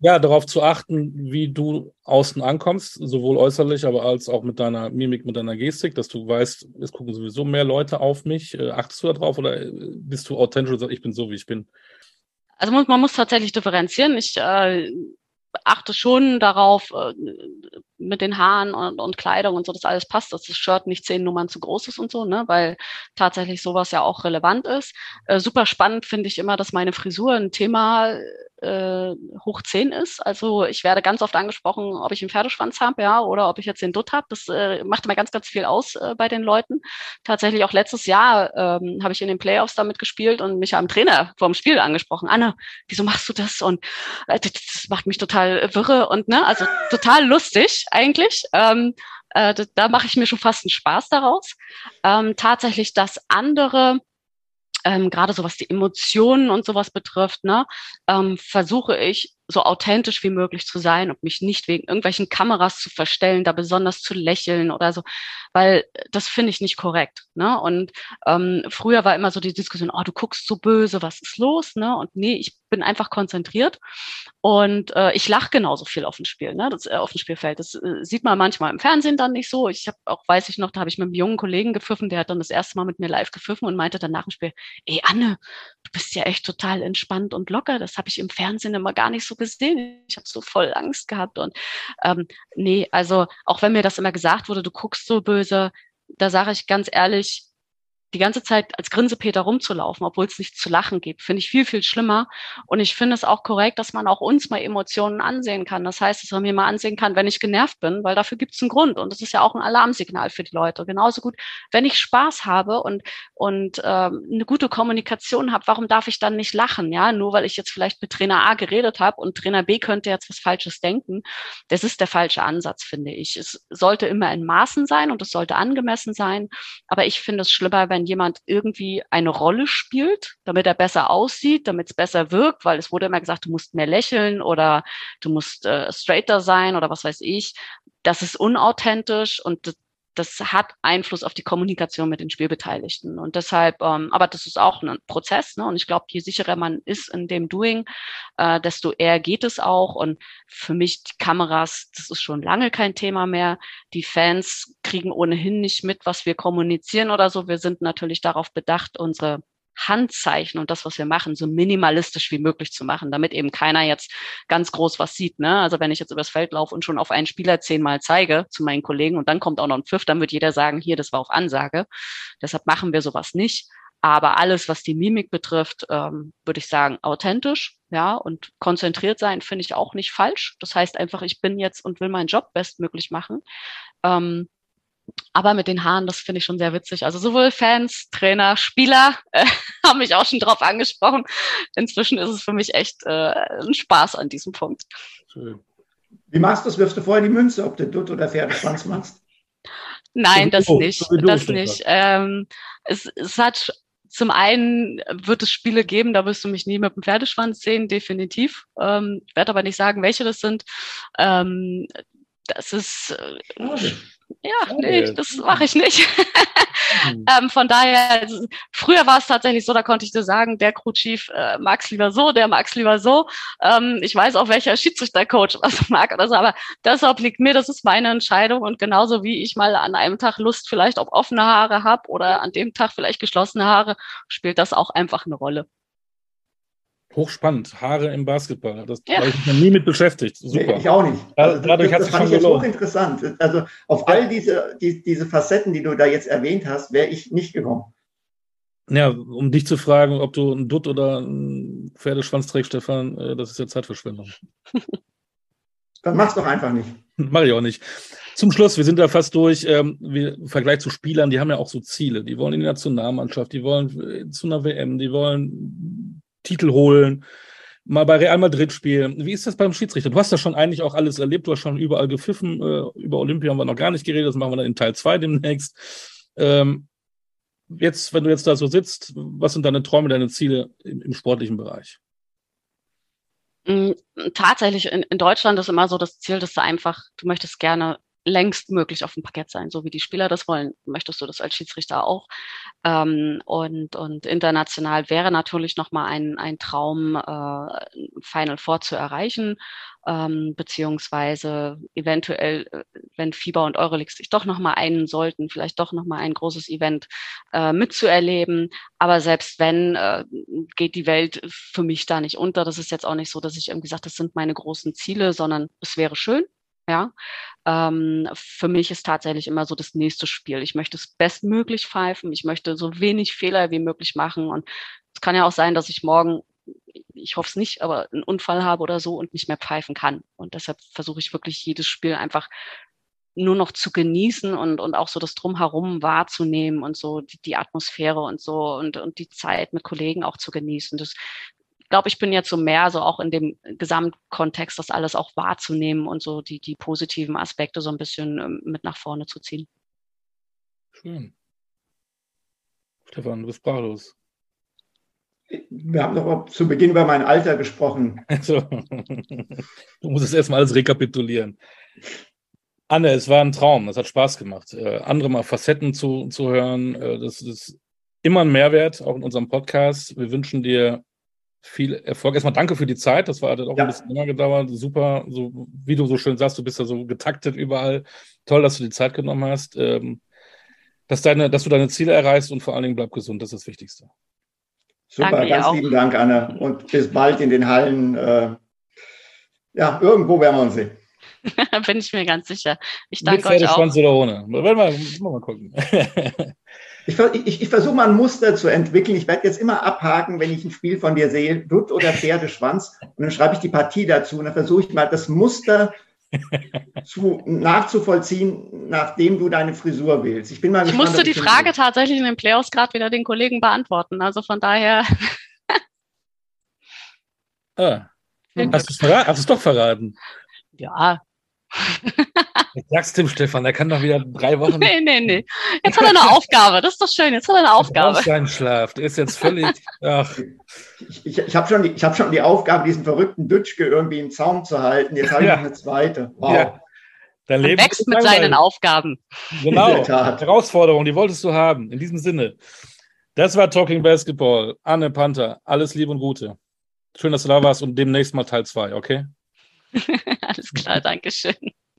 Ja, darauf zu achten, wie du außen ankommst, sowohl äußerlich, aber als auch mit deiner Mimik, mit deiner Gestik, dass du weißt, es gucken sowieso mehr Leute auf mich. Äh, achtest du darauf oder äh, bist du authentisch und sagst, ich bin so, wie ich bin? Also man muss tatsächlich differenzieren. Ich äh, achte schon darauf, äh, mit den Haaren und, und Kleidung und so, dass alles passt, dass das Shirt nicht zehn Nummern zu groß ist und so, ne, weil tatsächlich sowas ja auch relevant ist. Äh, super spannend finde ich immer, dass meine Frisur ein Thema äh, hoch zehn ist. Also ich werde ganz oft angesprochen, ob ich einen Pferdeschwanz habe, ja, oder ob ich jetzt den Dutt habe. Das äh, macht immer ganz, ganz viel aus äh, bei den Leuten. Tatsächlich auch letztes Jahr ähm, habe ich in den Playoffs damit gespielt und mich am Trainer vorm Spiel angesprochen. Anne, wieso machst du das? Und äh, das macht mich total wirre und ne, also total lustig eigentlich. Ähm, äh, da, da mache ich mir schon fast einen Spaß daraus. Ähm, tatsächlich das andere, ähm, gerade so was die Emotionen und sowas betrifft, ne, ähm, versuche ich so authentisch wie möglich zu sein und mich nicht wegen irgendwelchen Kameras zu verstellen, da besonders zu lächeln oder so, weil das finde ich nicht korrekt. Ne? Und ähm, früher war immer so die Diskussion, oh, du guckst so böse, was ist los? Ne? Und nee, ich bin einfach konzentriert und äh, ich lache genauso viel auf dem Spiel, ne? Das äh, auf dem Spielfeld. Das äh, sieht man manchmal im Fernsehen dann nicht so. Ich habe auch, weiß ich noch, da habe ich mit einem jungen Kollegen gepfiffen, der hat dann das erste Mal mit mir live gepfiffen und meinte dann nach dem Spiel, ey Anne, du bist ja echt total entspannt und locker. Das habe ich im Fernsehen immer gar nicht so gesehen. Ich habe so voll Angst gehabt und ähm, nee, also auch wenn mir das immer gesagt wurde, du guckst so böse, da sage ich ganz ehrlich, die ganze Zeit als Grinsepeter rumzulaufen, obwohl es nichts zu lachen gibt, finde ich viel, viel schlimmer. Und ich finde es auch korrekt, dass man auch uns mal Emotionen ansehen kann. Das heißt, dass man mir mal ansehen kann, wenn ich genervt bin, weil dafür gibt es einen Grund. Und das ist ja auch ein Alarmsignal für die Leute. Genauso gut, wenn ich Spaß habe und, und ähm, eine gute Kommunikation habe, warum darf ich dann nicht lachen? Ja, nur weil ich jetzt vielleicht mit Trainer A geredet habe und Trainer B könnte jetzt was Falsches denken. Das ist der falsche Ansatz, finde ich. Es sollte immer in Maßen sein und es sollte angemessen sein. Aber ich finde es schlimmer, wenn jemand irgendwie eine Rolle spielt, damit er besser aussieht, damit es besser wirkt, weil es wurde immer gesagt, du musst mehr lächeln oder du musst äh, straighter sein oder was weiß ich. Das ist unauthentisch und das, hat Einfluss auf die Kommunikation mit den Spielbeteiligten. Und deshalb, ähm, aber das ist auch ein Prozess. Ne? Und ich glaube, je sicherer man ist in dem Doing, äh, desto eher geht es auch. Und für mich die Kameras, das ist schon lange kein Thema mehr. Die Fans kriegen ohnehin nicht mit, was wir kommunizieren oder so. Wir sind natürlich darauf bedacht, unsere Handzeichen und das, was wir machen, so minimalistisch wie möglich zu machen, damit eben keiner jetzt ganz groß was sieht. Ne? Also wenn ich jetzt übers Feld laufe und schon auf einen Spieler zehnmal zeige zu meinen Kollegen und dann kommt auch noch ein Pfiff, dann wird jeder sagen, hier, das war auf Ansage. Deshalb machen wir sowas nicht. Aber alles, was die Mimik betrifft, ähm, würde ich sagen, authentisch, ja, und konzentriert sein finde ich auch nicht falsch. Das heißt einfach, ich bin jetzt und will meinen Job bestmöglich machen. Ähm, aber mit den Haaren, das finde ich schon sehr witzig. Also sowohl Fans, Trainer, Spieler äh, (laughs) haben mich auch schon drauf angesprochen. Inzwischen ist es für mich echt äh, ein Spaß an diesem Punkt. Schön. Wie machst du es? Wirfst du vorher die Münze, ob du Dutt oder Pferdeschwanz machst? Nein, das oh, nicht. Das nicht. Ähm, es, es hat zum einen wird es Spiele geben, da wirst du mich nie mit dem Pferdeschwanz sehen, definitiv. Ähm, ich werde aber nicht sagen, welche das sind. Ähm, das ist. Äh, ja, nee, das mache ich nicht. Mhm. (laughs) ähm, von daher, also, früher war es tatsächlich so, da konnte ich dir sagen, der Crew Chief äh, mag es lieber so, der mag es lieber so. Ähm, ich weiß auch, welcher Schiedsrichtercoach (laughs) was mag oder so, aber das obliegt mir, das ist meine Entscheidung und genauso wie ich mal an einem Tag Lust vielleicht auf offene Haare habe oder an dem Tag vielleicht geschlossene Haare, spielt das auch einfach eine Rolle. Hochspannend, Haare im Basketball. Das ja. habe ich mich nie mit beschäftigt. Super. Nee, ich auch nicht. Also, Dadurch das, das fand ich jetzt hochinteressant. Also auf all diese, die, diese Facetten, die du da jetzt erwähnt hast, wäre ich nicht gekommen. Ja, um dich zu fragen, ob du einen Dutt oder einen Pferdeschwanz trägst, Stefan, äh, das ist ja Zeitverschwendung. (laughs) Dann mach's doch einfach nicht. (laughs) Mach ich auch nicht. Zum Schluss, wir sind da fast durch. Ähm, Im Vergleich zu Spielern, die haben ja auch so Ziele. Die wollen in die Nationalmannschaft, die wollen äh, zu einer WM, die wollen Titel holen, mal bei Real Madrid spielen. Wie ist das beim Schiedsrichter? Du hast ja schon eigentlich auch alles erlebt, du hast schon überall gepfiffen. Äh, über Olympia haben wir noch gar nicht geredet, das machen wir dann in Teil 2 demnächst. Ähm, jetzt, wenn du jetzt da so sitzt, was sind deine Träume, deine Ziele im, im sportlichen Bereich? Mm, tatsächlich in, in, Deutschland ist immer so das Ziel, dass du einfach, du möchtest gerne längst möglich auf dem Parkett sein, so wie die Spieler das wollen, möchtest du das als Schiedsrichter auch. Ähm, und, und international wäre natürlich nochmal ein, ein Traum, äh, Final Four zu erreichen, ähm, beziehungsweise eventuell, äh, wenn FIBA und Euroleague sich doch nochmal einen sollten, vielleicht doch nochmal ein großes Event äh, mitzuerleben. Aber selbst wenn, äh, geht die Welt für mich da nicht unter. Das ist jetzt auch nicht so, dass ich irgendwie sage, das sind meine großen Ziele, sondern es wäre schön, ja, ähm, für mich ist tatsächlich immer so das nächste Spiel. Ich möchte es bestmöglich pfeifen. Ich möchte so wenig Fehler wie möglich machen. Und es kann ja auch sein, dass ich morgen, ich hoffe es nicht, aber einen Unfall habe oder so und nicht mehr pfeifen kann. Und deshalb versuche ich wirklich jedes Spiel einfach nur noch zu genießen und, und auch so das Drumherum wahrzunehmen und so die, die Atmosphäre und so und, und die Zeit mit Kollegen auch zu genießen. Das, glaube, ich bin jetzt so mehr so auch in dem Gesamtkontext, das alles auch wahrzunehmen und so die, die positiven Aspekte so ein bisschen ähm, mit nach vorne zu ziehen. Schön. Stefan, du bist sprachlos. Wir haben doch zu Beginn über mein Alter gesprochen. (laughs) Also, du musst es erstmal alles rekapitulieren. Anne, es war ein Traum, es hat Spaß gemacht. Äh, andere mal Facetten zu, zu hören, äh, das ist immer ein Mehrwert, auch in unserem Podcast. Wir wünschen dir viel Erfolg. Erstmal danke für die Zeit. Das war hat auch ja. ein bisschen länger gedauert. Super, so wie du so schön sagst, du bist ja so getaktet überall. Toll, dass du die Zeit genommen hast. Ähm, dass, deine, dass du deine Ziele erreichst und vor allen Dingen bleib gesund, das ist das Wichtigste. Super, danke ganz lieben Dank, Anne. Und bis bald in den Hallen. Äh, ja, irgendwo werden wir uns sehen. (laughs) Bin ich mir ganz sicher. Ich danke Mit euch auch. oder ohne? Wollen wir, mal gucken. (laughs) ich, ich, ich versuche mal ein Muster zu entwickeln. Ich werde jetzt immer abhaken, wenn ich ein Spiel von dir sehe, Dutt oder Pferdeschwanz. Und dann schreibe ich die Partie dazu. Und dann versuche ich mal das Muster zu, nachzuvollziehen, nachdem du deine Frisur wählst. Ich bin mal gespannt, Ich musste die Frage tatsächlich in den Playoffs gerade wieder den Kollegen beantworten. Also von daher. (laughs) ah. Hast du es doch verraten? Ja. Jetzt sagst dem Stefan, der kann doch wieder drei Wochen. Nee, nee, nee. (laughs) Jetzt hat er eine Aufgabe. Das ist doch schön. Jetzt hat er eine Aufgabe. Sein Schlaf. Der ist jetzt völlig. Ach. Ich, ich, ich habe schon, die, hab schon die Aufgabe, diesen verrückten Dütschke irgendwie im Zaum zu halten. Jetzt habe ich ja. noch eine zweite. Wow. Ja. Dein Leben wächst mit seinen Aufgaben. Genau. Herausforderung, die wolltest du haben. In diesem Sinne. Das war Talking Basketball. Anne Panther. Alles Liebe und Gute. Schön, dass du da warst und demnächst mal Teil 2, okay? (laughs) alles klar, danke schön.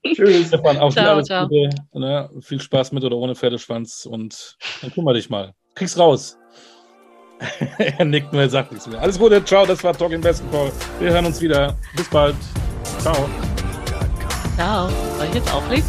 Tschüss. (laughs) Stefan, auch ciao, alles ciao. Gute. Ne? Viel Spaß mit oder ohne Pferdeschwanz und dann kümmere dich mal. Krieg's raus. (laughs) er nickt nur, er sagt nichts mehr. Alles Gute, ciao, das war Talking Basketball. Wir hören uns wieder. Bis bald. Ciao. Ciao. Soll ich jetzt auflegen?